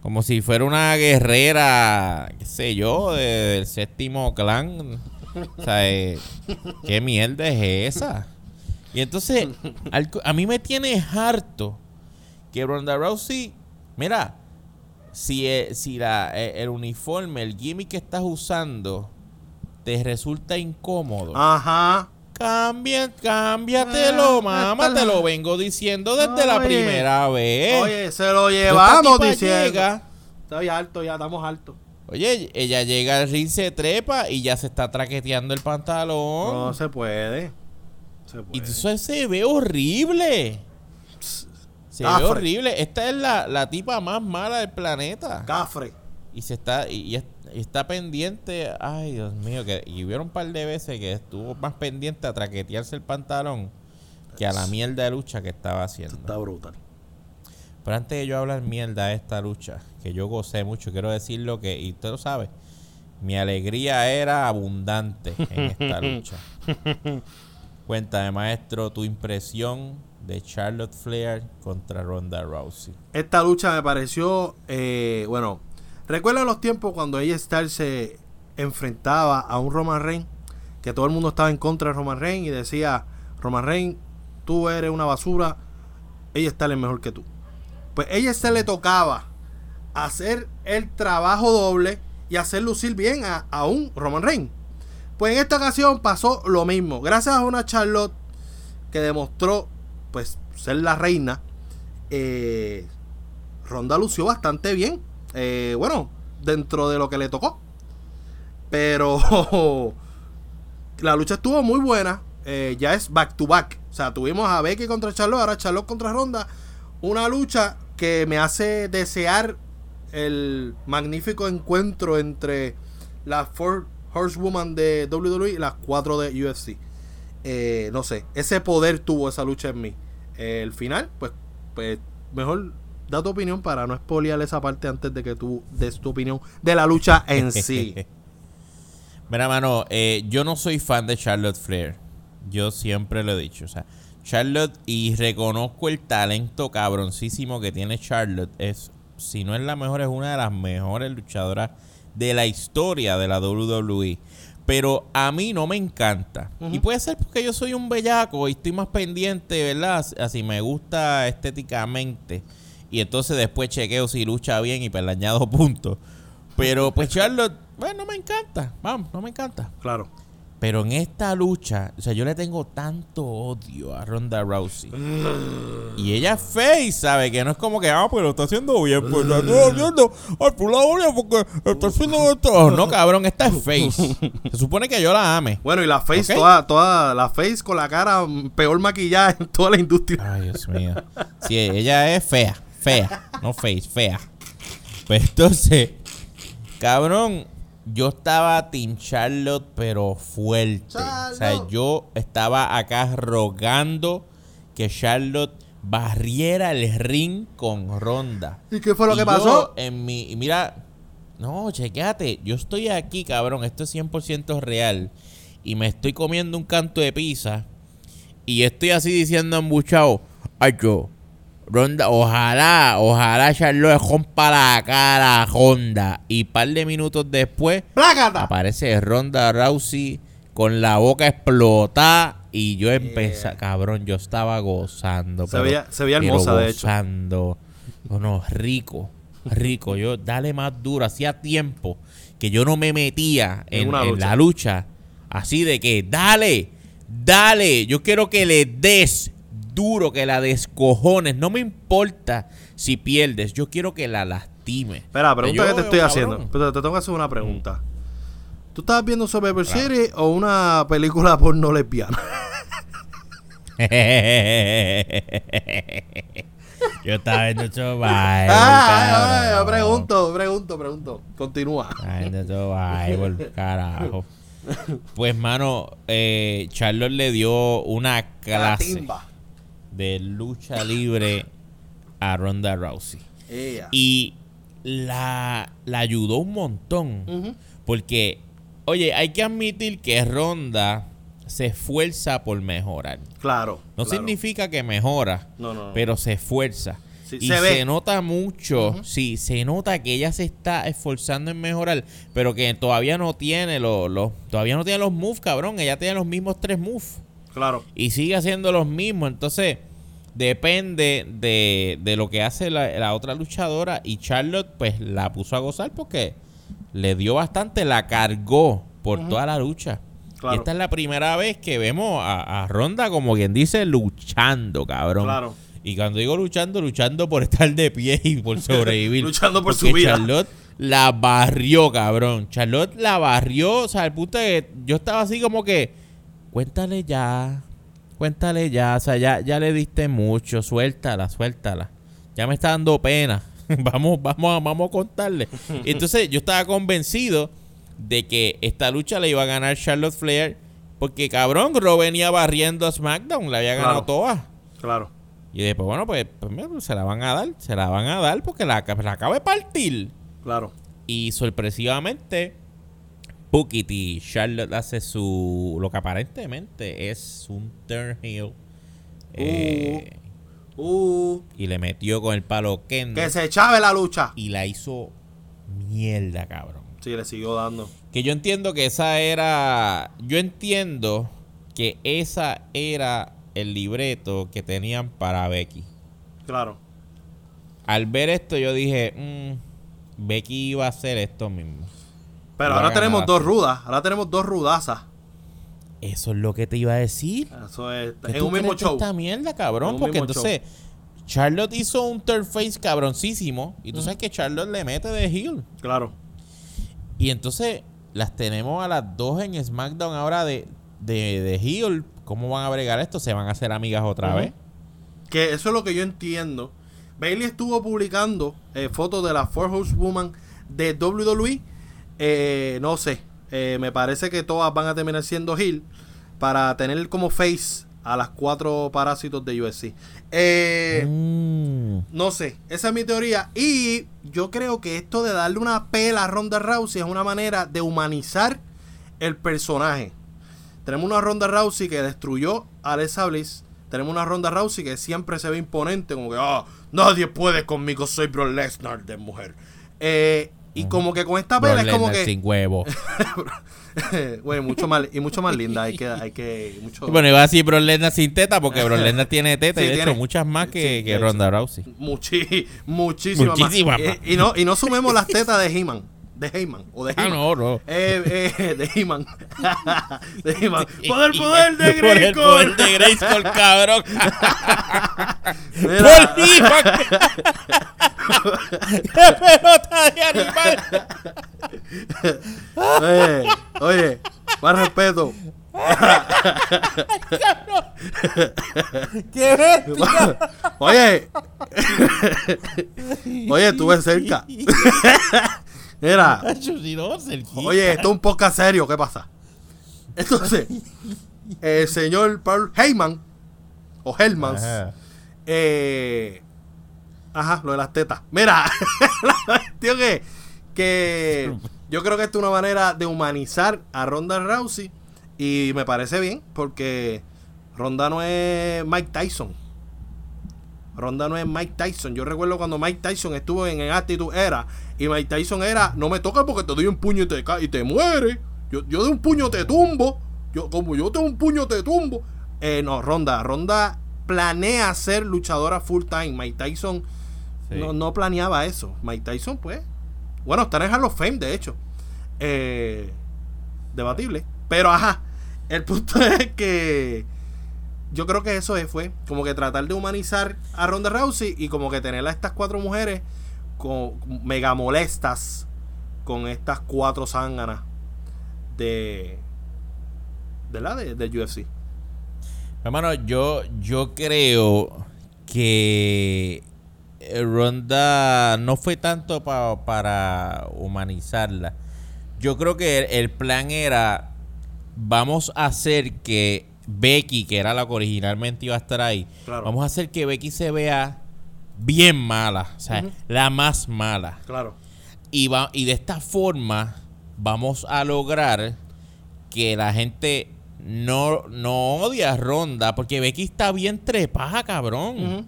Como si fuera una guerrera, qué sé yo, de- del séptimo clan. O sea, eh, ¿qué mierda es esa? Y entonces, al a mí me tiene harto que Ronda Rousey, mira, si, eh, si la, eh, el uniforme, el gimmick que estás usando, te resulta incómodo, Ajá. cambia, cámbiatelo, Ah, mamá, te lo vengo diciendo desde la primera vez. Oye, se lo llevamos llega, Estoy alto ya, estamos altos. Oye, ella llega al ring, se trepa y ya se está traqueteando el pantalón. No se puede. Se y puede. eso se ve horrible. Se ve horrible. Esta es la, la tipa más mala del planeta. Cafre. Y se está y, y es- y está pendiente. Ay, Dios mío. Que, y hubieron un par de veces que estuvo más pendiente a traquetearse el pantalón que a la mierda de lucha que estaba haciendo. Está brutal. Pero antes de yo hablar mierda de esta lucha, que yo gocé mucho, quiero decirlo que, y usted lo sabe, mi alegría era abundante en esta lucha. Cuéntame, maestro, tu impresión de Charlotte Flair contra Ronda Rousey. Esta lucha me pareció, eh, bueno, recuerda los tiempos cuando ella Styles se enfrentaba a un Roman Reigns, que todo el mundo estaba en contra de Roman Reigns y decía, Roman Reigns, tú eres una basura, ella Styles es mejor que tú. Pues ella Styles le tocaba hacer el trabajo doble y hacer lucir bien a, a un Roman Reigns. Pues en esta ocasión pasó lo mismo. Gracias a una Charlotte que demostró pues ser la reina. eh, Ronda lució bastante bien. Eh, bueno, dentro de lo que le tocó. Pero la lucha estuvo muy buena. Eh, ya es back to back. O sea, tuvimos a Becky contra Charlotte, ahora Charlotte contra Ronda. Una lucha que me hace desear el magnífico encuentro entre las Four Horsewoman de WWE y las cuatro de UFC. Eh, no sé, ese poder tuvo esa lucha en mí. El final, pues, pues, mejor da tu opinión para no espoliar esa parte antes de que tú des tu opinión de la lucha en sí. Mira, mano, eh, yo no soy fan de Charlotte Flair. Yo siempre lo he dicho. O sea, Charlotte, y reconozco el talento cabroncísimo que tiene Charlotte. Es, si no es la mejor, es una de las mejores luchadoras de la historia de la WWE. Pero a mí no me encanta. Y puede ser porque yo soy un bellaco y estoy más pendiente, ¿verdad? Así me gusta estéticamente. Y entonces después chequeo si lucha bien y pues le añado puntos. Pero pues Charlotte, bueno, no me encanta. Vamos, no me encanta. Claro. Pero en esta lucha, o sea, yo le tengo tanto odio a Ronda Rousey. y ella es face, ¿sabe? Que no es como que, ah, pues lo está haciendo bien, pues lo está haciendo. Ay, pues la odio porque está haciendo esto. No, cabrón, esta es face. Se supone que yo la ame. Bueno, y la face, toda, toda la face con la cara mm, peor maquillada en toda la industria. Ay, Dios mío. Sí, ella es fea, fea, no face, fea. Pues entonces, cabrón, yo estaba Team Charlotte, pero fuerte. O sea, yo estaba acá rogando que Charlotte barriera el ring con Ronda. ¿Y qué fue lo Y que yo pasó? en mi, y mira, no, chequéate, yo estoy aquí, cabrón, esto es 100% real. Y me estoy comiendo un canto de pizza. Y estoy así diciendo embuchado, ay yo, Ronda, ojalá, ojalá Charlotte rompa la cara a Ronda. Y par de minutos después ¡Plácata! aparece Ronda Rousey con la boca explotada. Y yo empecé, cabrón, yo estaba gozando. Se pero- veía- se veía pero hermosa, de hecho. gozando. No, no, rico, rico. Yo, dale más duro. Hacía tiempo que yo no me metía En en, la lucha. Así de que, dale, dale. Yo quiero que le des, duro, que la descojones. No me importa si pierdes, yo quiero que la lastime. Espera, pregunta Yo que te estoy cabrón. haciendo. Pero te tengo que hacer una pregunta. ¿Tú estabas viendo Survivor Series o una película porno lesbiana? yo estaba viendo Survivor, Ah, yo pregunto, pregunto, pregunto. Continúa. Estaba viendo Survivor, carajo. Pues, mano, eh, Charlotte le dio una La clase timba. De lucha libre a Ronda Rousey. Y la, la ayudó un montón. Porque, oye, hay que admitir que Ronda se esfuerza por mejorar. Claro. No claro. significa que mejora, No, no, no. pero se esfuerza. Sí, y se nota mucho, sí, se nota que ella se está esforzando en mejorar, pero que todavía no tiene los, los- todavía no tiene los moves, cabrón. Ella tiene los mismos tres moves Claro. y sigue haciendo los mismos. Entonces, depende de, de lo que hace la, la otra luchadora. Y Charlotte, pues, la puso a gozar porque le dio bastante, la cargó por toda la lucha. Claro. Y esta es la primera vez que vemos a, a Ronda, como quien dice, luchando, cabrón. Claro. Y cuando digo luchando, luchando por estar de pie y por sobrevivir. Luchando por Porque su vida. Charlotte la barrió, cabrón. Charlotte la barrió, o sea, al punto de que yo estaba así como que, cuéntale ya, cuéntale ya, o sea, ya, ya le diste mucho, suéltala, suéltala. Ya me está dando pena. vamos, vamos, a- vamos a contarle. Entonces yo estaba convencido de que esta lucha la iba a ganar Charlotte Flair. Porque cabrón, Ro venía barriendo a SmackDown, la había ganado Claro. toda. Claro. Y después, bueno, pues, pues, mira, pues, se la van a dar, se la van a dar porque la, la acaba de partir. Claro. Y sorpresivamente, Bookie Charlotte hace su. lo que aparentemente es un turn heel. eh, Uh, y le metió con el palo Kendo. que se chave la lucha. Y la hizo mierda, cabrón. Sí, le siguió dando. Que yo entiendo que esa era. Yo entiendo que esa era el libreto que tenían para Becky. Claro. Al ver esto, yo dije, mm, Becky iba a hacer esto mismo. Pero ahora tenemos así. dos rudas. Ahora tenemos dos rudazas. Eso es lo que te iba a decir. Eso es. ¿Qué En tú un mismo show. esta mierda, cabrón? Porque entonces Charlotte hizo un third face cabroncísimo. Y tú sabes que Charlotte le mete de heel. Claro. Y entonces las tenemos a las dos en SmackDown ahora de, de, de heel. ¿Cómo van a bregar esto? ¿Se van a hacer amigas otra vez? Que eso es lo que yo entiendo. Bailey estuvo publicando eh, fotos de la Four Horsewoman de WWE. Eh, no sé. eh, me parece que todas van a terminar siendo heel. Para tener como face a las cuatro parásitos de USC. Eh, Mm. No sé, esa es mi teoría. Y yo creo que esto de darle una pela a Ronda Rousey es una manera de humanizar el personaje. Tenemos una Ronda Rousey que destruyó a Alexa Bliss. Tenemos una Ronda Rousey que siempre se ve imponente, como que, ah, nadie puede conmigo, soy Brock Lesnar de mujer. Eh, y como que con esta pela Brock es como que, sin huevo. bueno, mucho más, y mucho más linda, hay que, hay que, mucho, Bueno, iba a decir Brock Lesnar sin teta porque Lesnar tiene teta Sí, y de tiene. hecho muchas más que, Sí, que. Ronda Rousey. muchi, muchísimas Muchísimas más. más. Y, y no, y no sumemos las tetas de He-Man, de Heyman, o de Ah, He-Man. no, no. Eh, eh, de He-Man. de He-Man. ¡Por el poder de Por el poder Grayskull! de Grayskull, cabrón. Por He-Man. ¡Qué pelota de animal! Oye, oye, más respeto. ¡Qué bestia! Oye, oye, estuve cerca. Mira, oye, esto es un podcast serio, ¿qué pasa? Entonces, el señor Paul Heyman, o Hellmans, Ajá. Eh, ajá, lo de las tetas. Mira, la cuestión es que yo creo que esto es una manera de humanizar a Ronda Rousey y me parece bien porque Ronda no es Mike Tyson. Ronda no es Mike Tyson. Yo recuerdo cuando Mike Tyson estuvo en el Attitude Era y Mike Tyson era no me toques porque te doy un puño y te, y te mueres. Yo, yo de un puño te tumbo. Yo, como yo te doy un puño te tumbo. Eh, no, Ronda. Ronda planea ser luchadora full time. Mike Tyson Sí. no, no planeaba eso. Mike Tyson, pues. Bueno, está en Hall of Fame, de hecho. Eh, debatible. Pero ajá. El punto es que yo creo que eso es, fue como que tratar de humanizar a Ronda Rousey y como que tener a estas cuatro mujeres con, mega molestas con estas cuatro zánganas de la de, del UFC. Hermano, yo, yo creo que Ronda no fue tanto pa- para humanizarla. Yo creo que el, el plan era, vamos a hacer que Becky, que era la que originalmente iba a estar ahí, Claro. vamos a hacer que Becky se vea bien mala, o sea, la más mala. Claro. Y, va, y de esta forma vamos a lograr que la gente no, no odie a Ronda, porque Becky está bien trepada, cabrón. Ujú.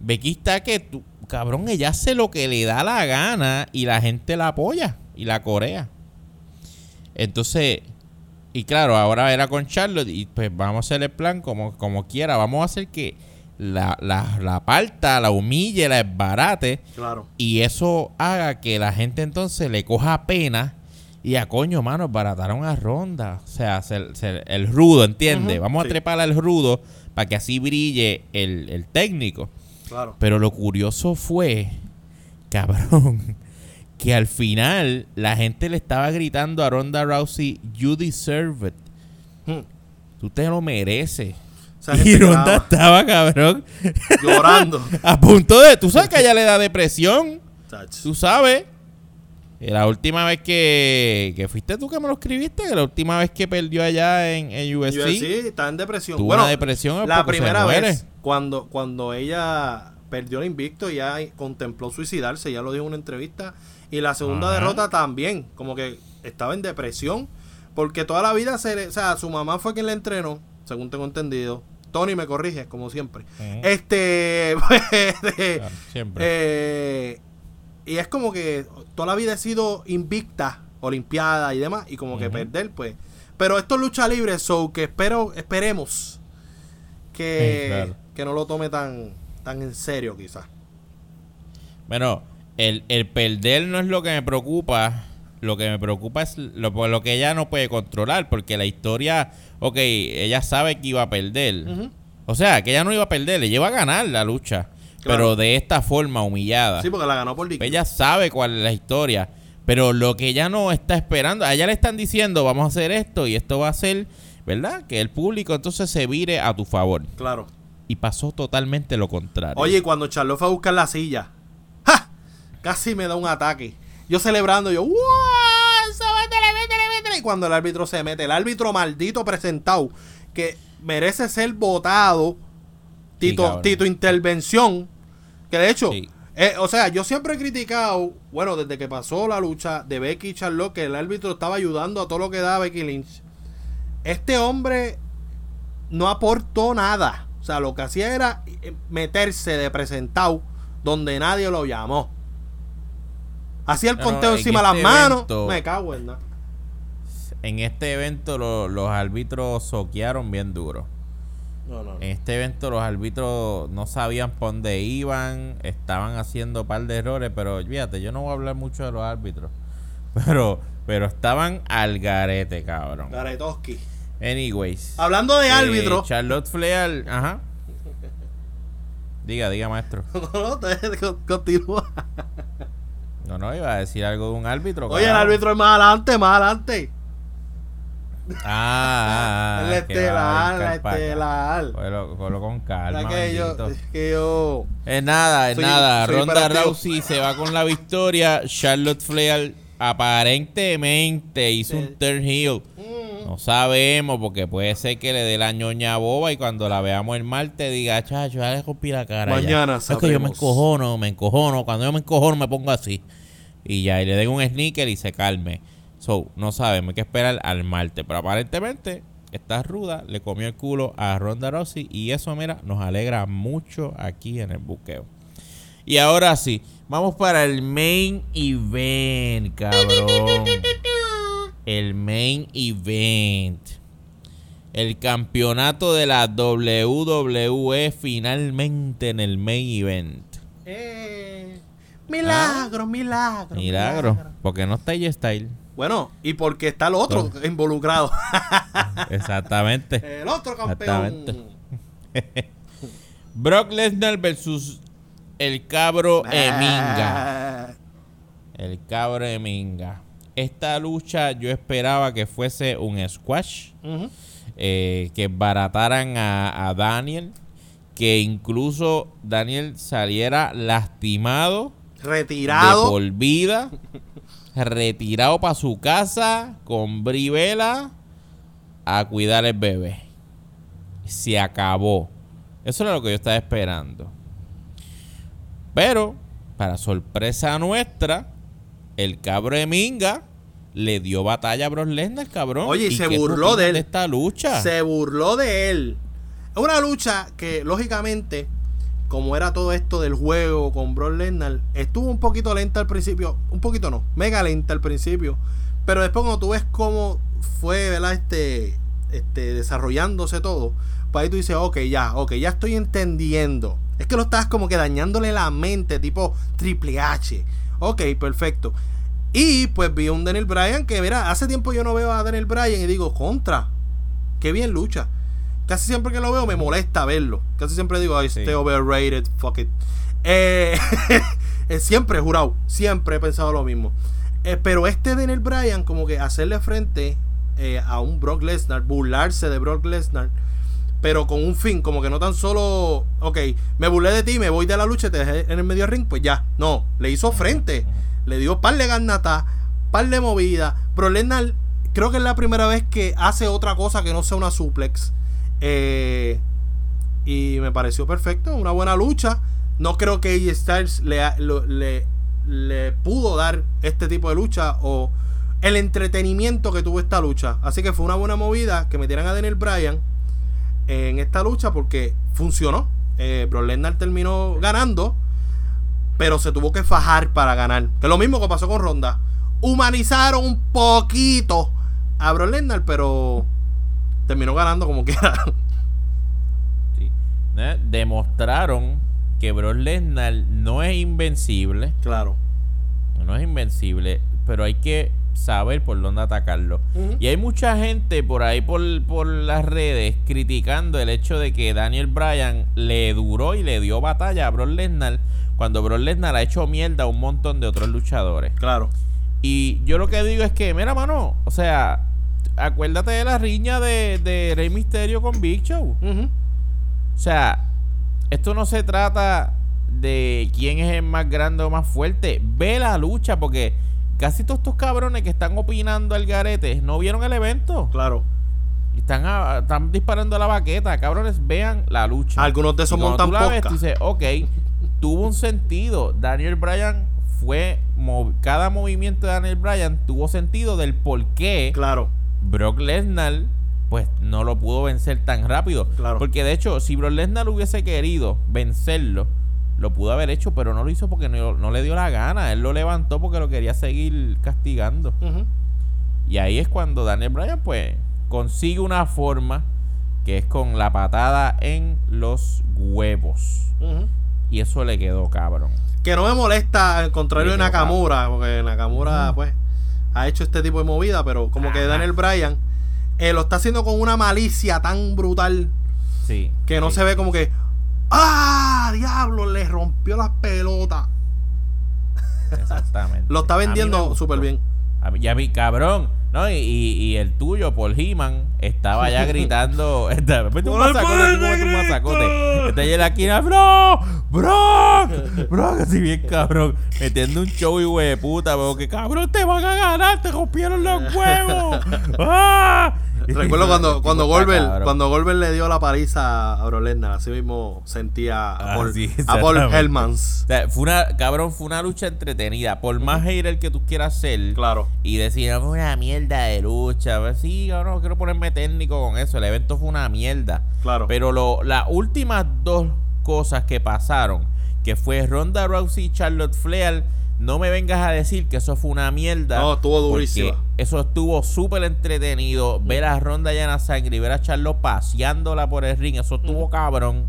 Becky está que, tú- cabrón, ella hace lo que le da la gana y la gente la apoya y la corea. Entonces, y claro, ahora era con Charlotte y pues vamos a hacer el plan como, como quiera. Vamos a hacer que la, la, la parta, la humille, la esbarate Claro. y eso haga que la gente entonces le coja pena y a coño, mano, barataron a Ronda. O sea, se- se- el rudo, ¿entiendes? Vamos sí. a trepar al rudo para que así brille el, el técnico. Claro. Pero lo curioso fue, cabrón, que al final la gente le estaba gritando a Ronda Rousey, you deserve it. Hmm. Tú te lo mereces. Y Ronda lloraba, estaba, cabrón, llorando. a punto de... Tú sabes que a ella le da depresión. Tú sabes. La última vez que, que fuiste tú que me lo escribiste, que la última vez que perdió allá en, en UFC, UFC está en depresión. tuvo Bueno, una depresión. la primera vez cuando, cuando ella perdió el invicto, ya contempló suicidarse, ya lo dijo en una entrevista. Y la segunda Ajá. derrota también, como que estaba en depresión, porque toda la vida, se le- o sea, su mamá fue quien le entrenó, según tengo entendido. Tony me corrige, como siempre. Este, pues, Claro, siempre. eh, y es como que toda la vida he sido invicta, olimpiada y demás, y como que perder, pues. Pero esto es lucha libre, so que espero, esperemos que, Sí, claro. que no lo tome tan, tan en serio, quizás. Bueno, el, el perder no es lo que me preocupa. Lo que me preocupa es lo, lo que ella no puede controlar. Porque la historia, ok, ella sabe que iba a perder. O sea, que ella no iba a perder, le iba a ganar la lucha. Claro. Pero de esta forma humillada. Sí, porque la ganó por Ella sabe cuál es la historia. Pero lo que ella no está esperando, a ella le están diciendo, vamos a hacer esto y esto va a ser, ¿verdad? Que el público entonces se vire a tu favor. Claro. Y pasó totalmente lo contrario. Oye, cuando Charlotte fue a buscar la silla, ¡ja! Casi me da un ataque. Yo celebrando, yo, ¡wow! Y cuando el árbitro se mete, el árbitro maldito presentado, que merece ser votado, Tito. Tito Intervención, que de hecho, Sí. eh, o sea, yo siempre he criticado, bueno, desde que pasó la lucha de Becky y Charlotte, que el árbitro estaba ayudando a todo lo que da Becky Lynch. Este hombre no aportó nada. O sea, lo que hacía era eh, meterse de presentado donde nadie lo llamó. Hacía el No, conteo en encima de las este manos. evento- Me cago en nada. En este evento lo- los árbitros soquearon bien duro. No, no, no. En este evento los árbitros no sabían por dónde iban, estaban haciendo un par de errores, pero fíjate, yo no voy a hablar mucho de los árbitros. Pero, pero estaban al garete, cabrón. Garetoski. Anyways. Hablando de eh, árbitro. Charlotte Flair, ajá. Diga, diga, maestro. no, no, continúa. No, no, iba a decir algo de un árbitro. Oye, el árbitro es más adelante, más adelante. Ah, ah, ah, el estelar, la estelar. Cógelo con calma, que yo, que yo. Es nada, es Soy- nada. soy Ronda. Rousey se va con la victoria. Charlotte Flair aparentemente hizo un turn heel. Mm. No sabemos porque puede ser que le dé la ñoña boba y cuando la veamos el martes diga, chacho, ya le rompí la cara. ya". Mañana Es que yo me encojono, me encojono. Cuando yo me encojono me pongo así. Y ya, y le den un sneaker y se calme. So, no sabemos, hay que esperar al martes. Pero aparentemente, esta ruda le comió el culo a Ronda Rousey y eso, mira, nos alegra mucho aquí en el buqueo. Y ahora sí, vamos para el main event, cabrón. El main event. El campeonato de la WWE finalmente en el main event. Eh, milagro, milagro. Milagro, porque no está ella Style. Bueno, y porque está el otro involucrado. Exactamente. el otro campeón. Exactamente. Brock Lesnar versus el cabro Eminga. El cabro Eminga. Esta lucha yo esperaba que fuese un squash. Eh, que barataran a, a Daniel. Que incluso Daniel saliera lastimado. Retirado. por vida. Retirado para su casa. Con brivela. A cuidar el bebé. Se acabó. Eso era lo que yo estaba esperando. Pero, para sorpresa nuestra, el cabro de Minga le dio batalla a Brock Lesnar, cabrón. Oye, y se burló de él. esta lucha. Se burló de él. Es una lucha que, lógicamente, como era todo esto del juego con Brock Lesnar, estuvo un poquito lenta al principio. Un poquito no, mega lenta al principio. Pero después, cuando tú ves cómo fue, ¿verdad? Este, este, desarrollándose todo, pues ahí tú dices, ok, ya, ok, ya estoy entendiendo. Es que lo estás como que dañándole la mente, tipo Triple H. Ok, perfecto. Y pues vi un Daniel Bryan que, mira, hace tiempo yo no veo a Daniel Bryan y digo, contra, qué bien lucha. Casi siempre que lo veo me molesta verlo. Casi siempre digo, ay, Sí. este overrated, fuck it. Eh, eh, siempre he jurado, siempre he pensado lo mismo. Eh, pero este Daniel Bryan, como que hacerle frente eh, a un Brock Lesnar, burlarse de Brock Lesnar, pero con un fin, como que no tan solo, ok, me burlé de ti, me voy de la lucha te dejé en el medio ring, pues ya, no, le hizo frente, le dio par de garnata, par de movida. Brock Lesnar, creo que es la primera vez que hace otra cosa que no sea una suplex. Eh, y me pareció perfecto, una buena lucha. No creo que AJ Styles le, le, le pudo dar este tipo de lucha o el entretenimiento que tuvo esta lucha. Así que fue una buena movida que metieran a Daniel Bryan en esta lucha porque funcionó. Eh, Brock terminó ganando, pero se tuvo que fajar para ganar. Que es lo mismo que pasó con Ronda. Humanizaron un poquito a Brock Lesnar, pero terminó ganando como quiera. Sí. ¿Eh? Demostraron que Brock Lesnar no es invencible. claro. No es invencible, pero hay que saber por dónde atacarlo. Y hay mucha gente por ahí por, por las redes criticando el hecho de que Daniel Bryan le duró y le dio batalla a Brock Lesnar cuando Brock Lesnar ha hecho mierda a un montón de otros luchadores. Claro. Y yo lo que digo es que, mira, mano, o sea, acuérdate de la riña de, de Rey Misterio con Big Show. O sea, esto no se trata de quién es el más grande o más fuerte. Ve la lucha, porque casi todos estos cabrones que están opinando al garete no vieron el evento. Claro. Están, a- están disparando a la baqueta. Cabrones, vean la lucha. Algunos de esos montan tú la ves, tú dices, ok, tuvo un sentido. Daniel Bryan fue. mov- Cada movimiento de Daniel Bryan tuvo sentido del por qué Claro. Brock Lesnar pues no lo pudo vencer tan rápido. Claro. Porque de hecho, si Brock Lesnar hubiese querido vencerlo, lo pudo haber hecho, pero no lo hizo porque no, no le dio la gana. Él lo levantó porque lo quería seguir castigando. Y ahí es cuando Daniel Bryan pues consigue una forma que es con la patada en los huevos. Y eso le quedó cabrón. Que no me molesta, al contrario de. Nakamura, porque Nakamura, pues, ha hecho este tipo de movida, pero como que. Daniel Bryan eh, lo está haciendo con una malicia tan brutal Sí. que no sí. se ve como que, ¡ah, diablo! Le rompió las pelotas. Exactamente. Lo está vendiendo súper bien. A mí- ya vi, cabrón. ¿No? Y, y, y el tuyo, Paul He-Man, estaba ya gritando. Está- Mete un ¡Por el masacote, mete un masacote. Está ahí en la esquina, ¡Bro! ¡Bro! ¡Bro! Así bien cabrón. Metiendo un show, hijo de puta. Pero que cabrón, te van a ganar, te rompieron los huevos. ¡Ah! Recuerdo cuando, cuando Goldberg, cuando Goldberg le dio la paliza a Bro Lesnar, así mismo sentía a Ah, Paul, sí, a Paul exactamente. Hellmans. O sea, fue una, cabrón, fue una lucha entretenida. Por más hater que tú quieras ser. Claro. Y decir, no, fue una mierda de lucha. Pues sí, cabrón, no quiero ponerme técnico con eso. El evento fue una mierda. Claro. Pero lo, las últimas dos cosas que pasaron, que fue Ronda Rousey y Charlotte Flair, no me vengas a decir que eso fue una mierda. No, estuvo porque durísima. Eso estuvo súper entretenido. Ver a Ronda llena sangre y ver a Charlotte paseándola por el ring, eso estuvo cabrón.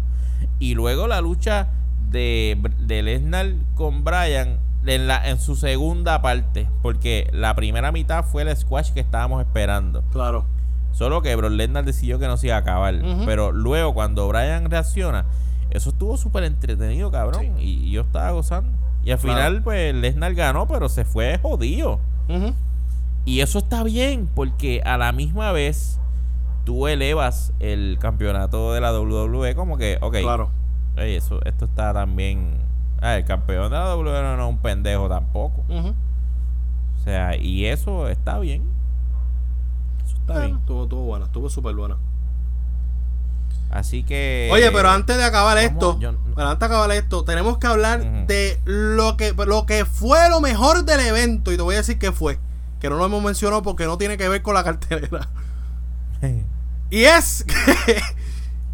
Y luego la lucha de, de Lesnar con Bryan en, la, en su segunda parte, porque la primera mitad fue el squash que estábamos esperando. Claro. Solo que Brock Lesnar decidió que no se iba a acabar. Pero luego, cuando Brian reacciona, eso estuvo súper entretenido, cabrón. Y, y yo estaba gozando. Y al Claro. final, pues Lesnar ganó, pero se fue jodido. Y eso está bien, porque a la misma vez tú elevas el campeonato de la WWE como que, ok, Claro. eso, esto está también... Ah, el campeón de la WWE no es un pendejo tampoco. O sea, y eso está bien. Eso está Bueno, bien. Estuvo, estuvo buena, estuvo súper buena. Así que... Oye, pero antes de acabar esto, Yo no- pero antes de acabar esto, tenemos que hablar de lo que, lo que fue lo mejor del evento. Y te voy a decir qué fue. Que no lo hemos mencionado porque no tiene que ver con la cartelera. Y es que,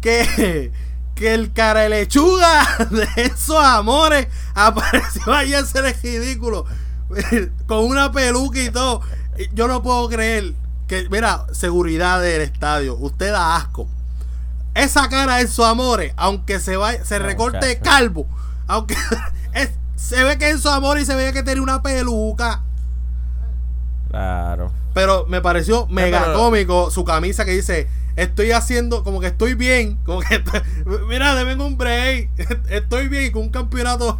que, que el cara de lechuga de esos amores apareció ahí el ridículo. Con una peluca y todo. Yo no puedo creer que, mira, seguridad del estadio. Usted da asco. Esa cara de esos amores, aunque se vaya, se No, recorte calvo. Aunque es- se ve que en su amor y se veía que tenía una peluca. Claro. Pero me pareció mega pero- cómico su camisa que dice, estoy haciendo, como que estoy bien, como que, estoy- mira, deben un break, estoy bien y con un campeonato.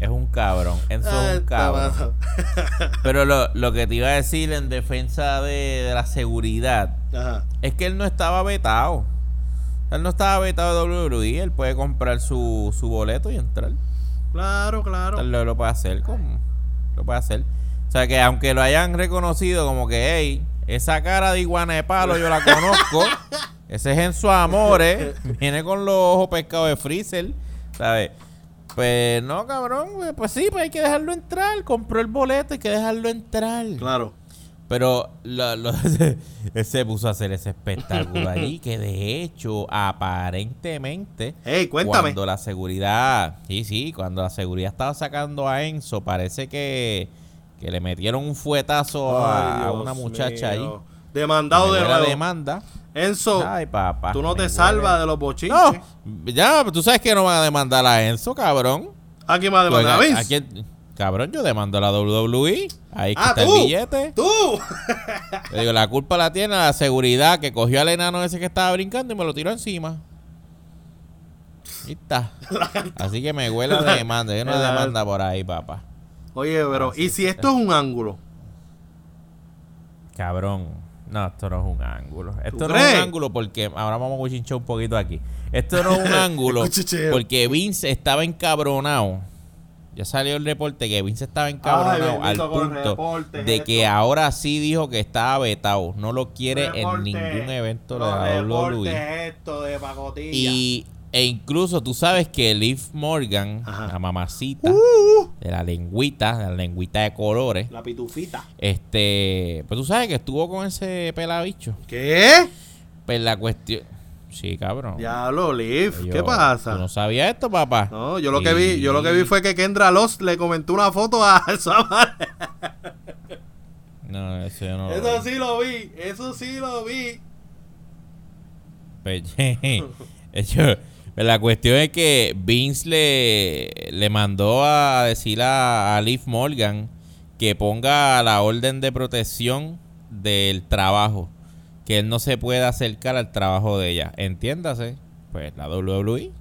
Es un cabrón. Enzo Ah, es un está cabrón. Pero lo, lo que te iba a decir en defensa de, de la seguridad Ajá. es que él no estaba vetado. Él no estaba vetado de WWE. Él puede comprar su, su boleto y entrar. Claro, claro. Él lo, lo puede hacer. Como, lo puede hacer. O sea que aunque lo hayan reconocido como que, hey, esa cara de iguana de palo yo la conozco. Ese es en su amores. Viene con los ojos pescados de Freezer. ¿Sabes? Pues no, cabrón. pues, Pues sí, pues hay que dejarlo entrar. Compró el boleto, hay que dejarlo entrar. Claro. Pero lo, lo- se puso a hacer ese espectáculo allí, que de hecho, aparentemente, Hey, cuéntame. cuando la seguridad, sí, sí, cuando la seguridad estaba sacando a Enzo, parece que, que le metieron un fuetazo a, Ay, a Dios una muchacha mío. ahí. Demandado de la nuevo. demanda. Enzo, Ay, papá. tú no te salvas de los bochinches. No, ya, tú sabes que no van a demandar a Enzo, cabrón. ¿A quién va a demandar? ¿A Pues, ¿a- Vince? a quién? Cabrón, yo demando a la WWE. Ahí Ah, está tú. el billete. ¡Tú! Le digo, la culpa la tiene la seguridad que cogió al enano ese que estaba brincando y me lo tiró encima. Y está. Así que me huele a demanda. Una La- demanda por ahí, papá. Oye, pero, ¿y si esto es un ángulo? Cabrón. No, esto no es un ángulo. Esto no es un ángulo porque. Ahora vamos a cuchinchar un poquito aquí. Esto no es un ángulo porque Vince estaba encabronado. Ya salió el reporte que Vince estaba encabronado al punto reportes, de esto. que ahora sí dijo que estaba vetado. No lo quiere en Reporte, ningún evento de la. WWE. esto de pacotilla. Y, e incluso tú sabes que Liv Morgan, Ajá. la mamacita Uh, de la lengüita, de la lengüita de colores, la pitufita. este, pues tú sabes que estuvo con ese pelabicho. ¿Qué? Pues la cuestión. Sí, cabrón. Diablo, Liv, Yo- ¿qué pasa? ¿Tú no sabías esto, papá? No, yo lo que vi, yo lo que vi fue que Kendra Lost le comentó una foto a Samar. No, eso yo no lo Eso sí lo vi, eso sí lo vi. Pues, hecho, pues la cuestión es que Vince le, le mandó a decir a, a Liv Morgan que ponga la orden de protección del trabajo. Que él no se pueda acercar al trabajo de ella. Entiéndase. Pues la WWE.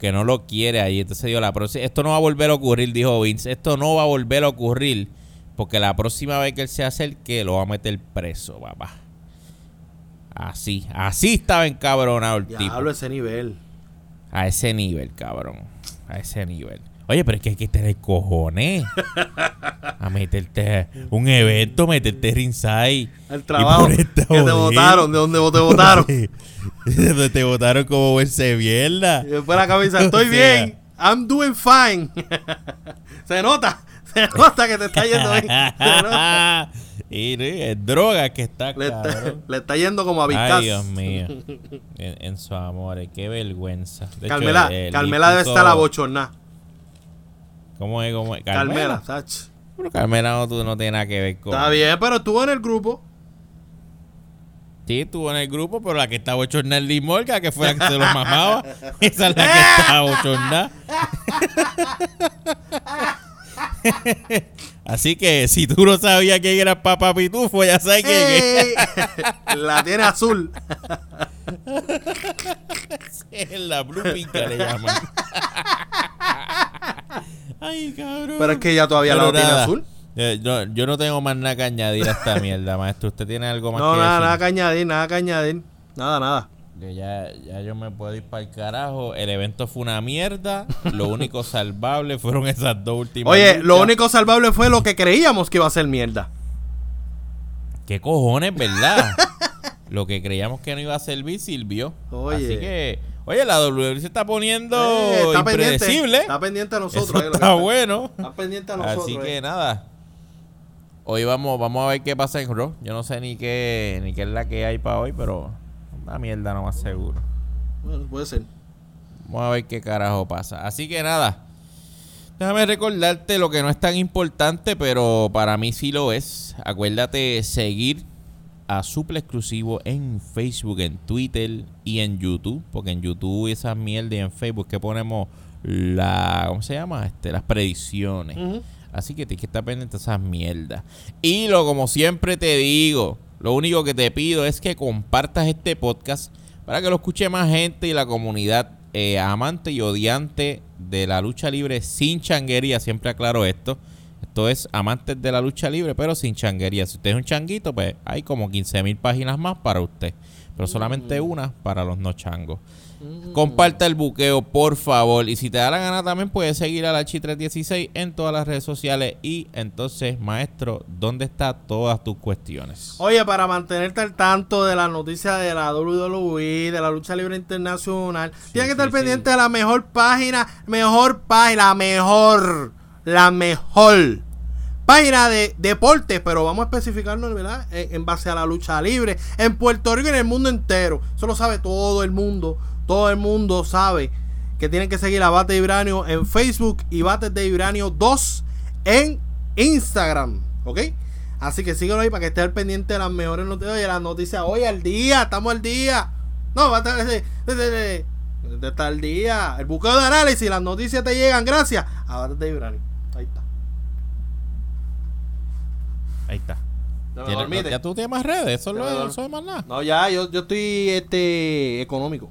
Que no lo quiere ahí. Entonces dijo, la próxima, esto no va a volver a ocurrir, dijo Vince. Esto no va a volver a ocurrir. Porque la próxima vez que él se acerque, lo va a meter preso, papá. Así, así estaba encabronado el tipo. Diablo ese nivel. A ese nivel, cabrón. A ese nivel. Oye, pero es que hay que tener cojones. A meterte un evento, meterte ringside. El trabajo Y que te votaron, de donde te votaron. Donde te votaron como buen mierda. Y después la camisa, estoy O sea. bien, I'm doing fine. se nota, se nota que te está yendo bien. Se nota. Y es droga que está, Le está, cabrón. le está yendo como a Vizcas. Ay, Dios mío. En, en su amor, qué vergüenza. De hecho, Carmela, el- el Carmela debe estar la bochorná. ¿Cómo es? ¿Cómo es? Carmela, Sach. Pero Carmela no, tú no tiene nada que ver con. Está bien, pero estuvo en el grupo. Sí, estuvo en el grupo, pero la que estaba bochornada es Liz Morgan, que fue la que se los mamaba. Esa es la que estaba bochornada. Así que si tú no sabías quién era Papá Pitufo, ya sabes quién es. ¡Ey! La tiene azul. Es la Blue que le llaman. Ay, cabrón. Pero es que ella todavía Pero la tiene azul. eh, yo, yo no tengo más nada que añadir a esta mierda, maestro. ¿Usted tiene algo más No, que nada, decir? nada que añadir, nada que añadir. Nada, nada. Que ya, ya yo me puedo ir para el carajo. El evento fue una mierda. Lo único salvable fueron esas dos últimas. Oye, lo único salvable fue lo que creíamos que iba a ser mierda. ¿Qué cojones, verdad? lo que creíamos que no iba a servir sirvió. Oye. Así que, oye, la WWE se está poniendo Eh, está pendiente. impredecible. Está pendiente a nosotros. Eso eh, está bueno. Está pendiente a nosotros. Así que eh. nada. Hoy vamos, vamos a ver qué pasa en Raw. Yo no sé ni qué, ni qué es la que hay para hoy, pero una mierda no más seguro. Bueno, puede ser. Vamos a ver qué carajo pasa. Así que nada. Déjame recordarte lo que no es tan importante, pero para mí sí lo es. Acuérdate seguir a Suple Exclusivo en Facebook, en Twitter y en YouTube. Porque en YouTube y esas mierdas y en Facebook que ponemos la. ¿Cómo se llama? Este, las predicciones. Así que tienes que estar pendiente de esas mierdas. Y lo como siempre te digo, lo único que te pido es que compartas este podcast para que lo escuche más gente y la comunidad eh, amante y odiante de la lucha libre sin changuería. Siempre aclaro esto. Esto es amantes de la lucha libre, pero sin changuería. Si usted es un changuito, pues hay como 15 mil páginas más para usted. Pero solamente una para los no changos. Comparta el buqueo, por favor. Y si te da la gana también, puedes seguir a la Chi316 en todas las redes sociales. Y entonces, maestro, ¿dónde están todas tus cuestiones? Oye, para mantenerte al tanto de las noticias de la WWE, de la lucha libre internacional, tienes que estar sí, pendiente de la mejor página, mejor página, la mejor, la mejor página de deportes, pero vamos a especificarnos, ¿verdad? En, base a la lucha libre, en Puerto Rico y en el mundo entero. Eso lo sabe todo el mundo, todo el mundo sabe que tienen que seguir a Bate de Vibranio en Facebook y Bates de Vibranio 2 en Instagram, ¿ok? Así que síguelo ahí para que esté al pendiente de las mejores noticias. Oye, las noticias hoy al día, estamos al día. No, va a estar desde, desde, desde- al día. El buqueo de análisis, las noticias te llegan gracias a Bates de Vibranio. Ahí está. ¿Ya tú tienes más redes, eso dormí. eso es más nada. No, ya, yo, yo estoy este económico.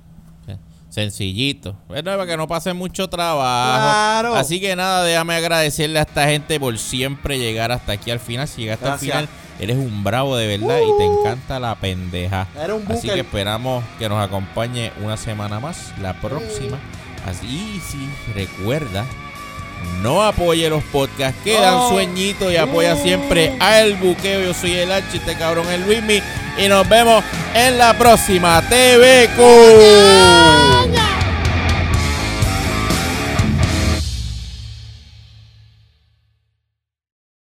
Sencillito. Bueno, para que no pase mucho trabajo. Claro. Así que nada, déjame agradecerle a esta gente por siempre llegar hasta aquí al final. Si llegaste Gracias. al final, eres un bravo de verdad y te encanta la pendeja. Eres un Así que esperamos que nos acompañe una semana más, la próxima. Así y sí, recuerda, no apoye los podcasts, quedan No. sueñitos y apoya siempre al buqueo. Yo soy el Archi, este cabrón el Luismi. Y nos vemos en la próxima. TVQ.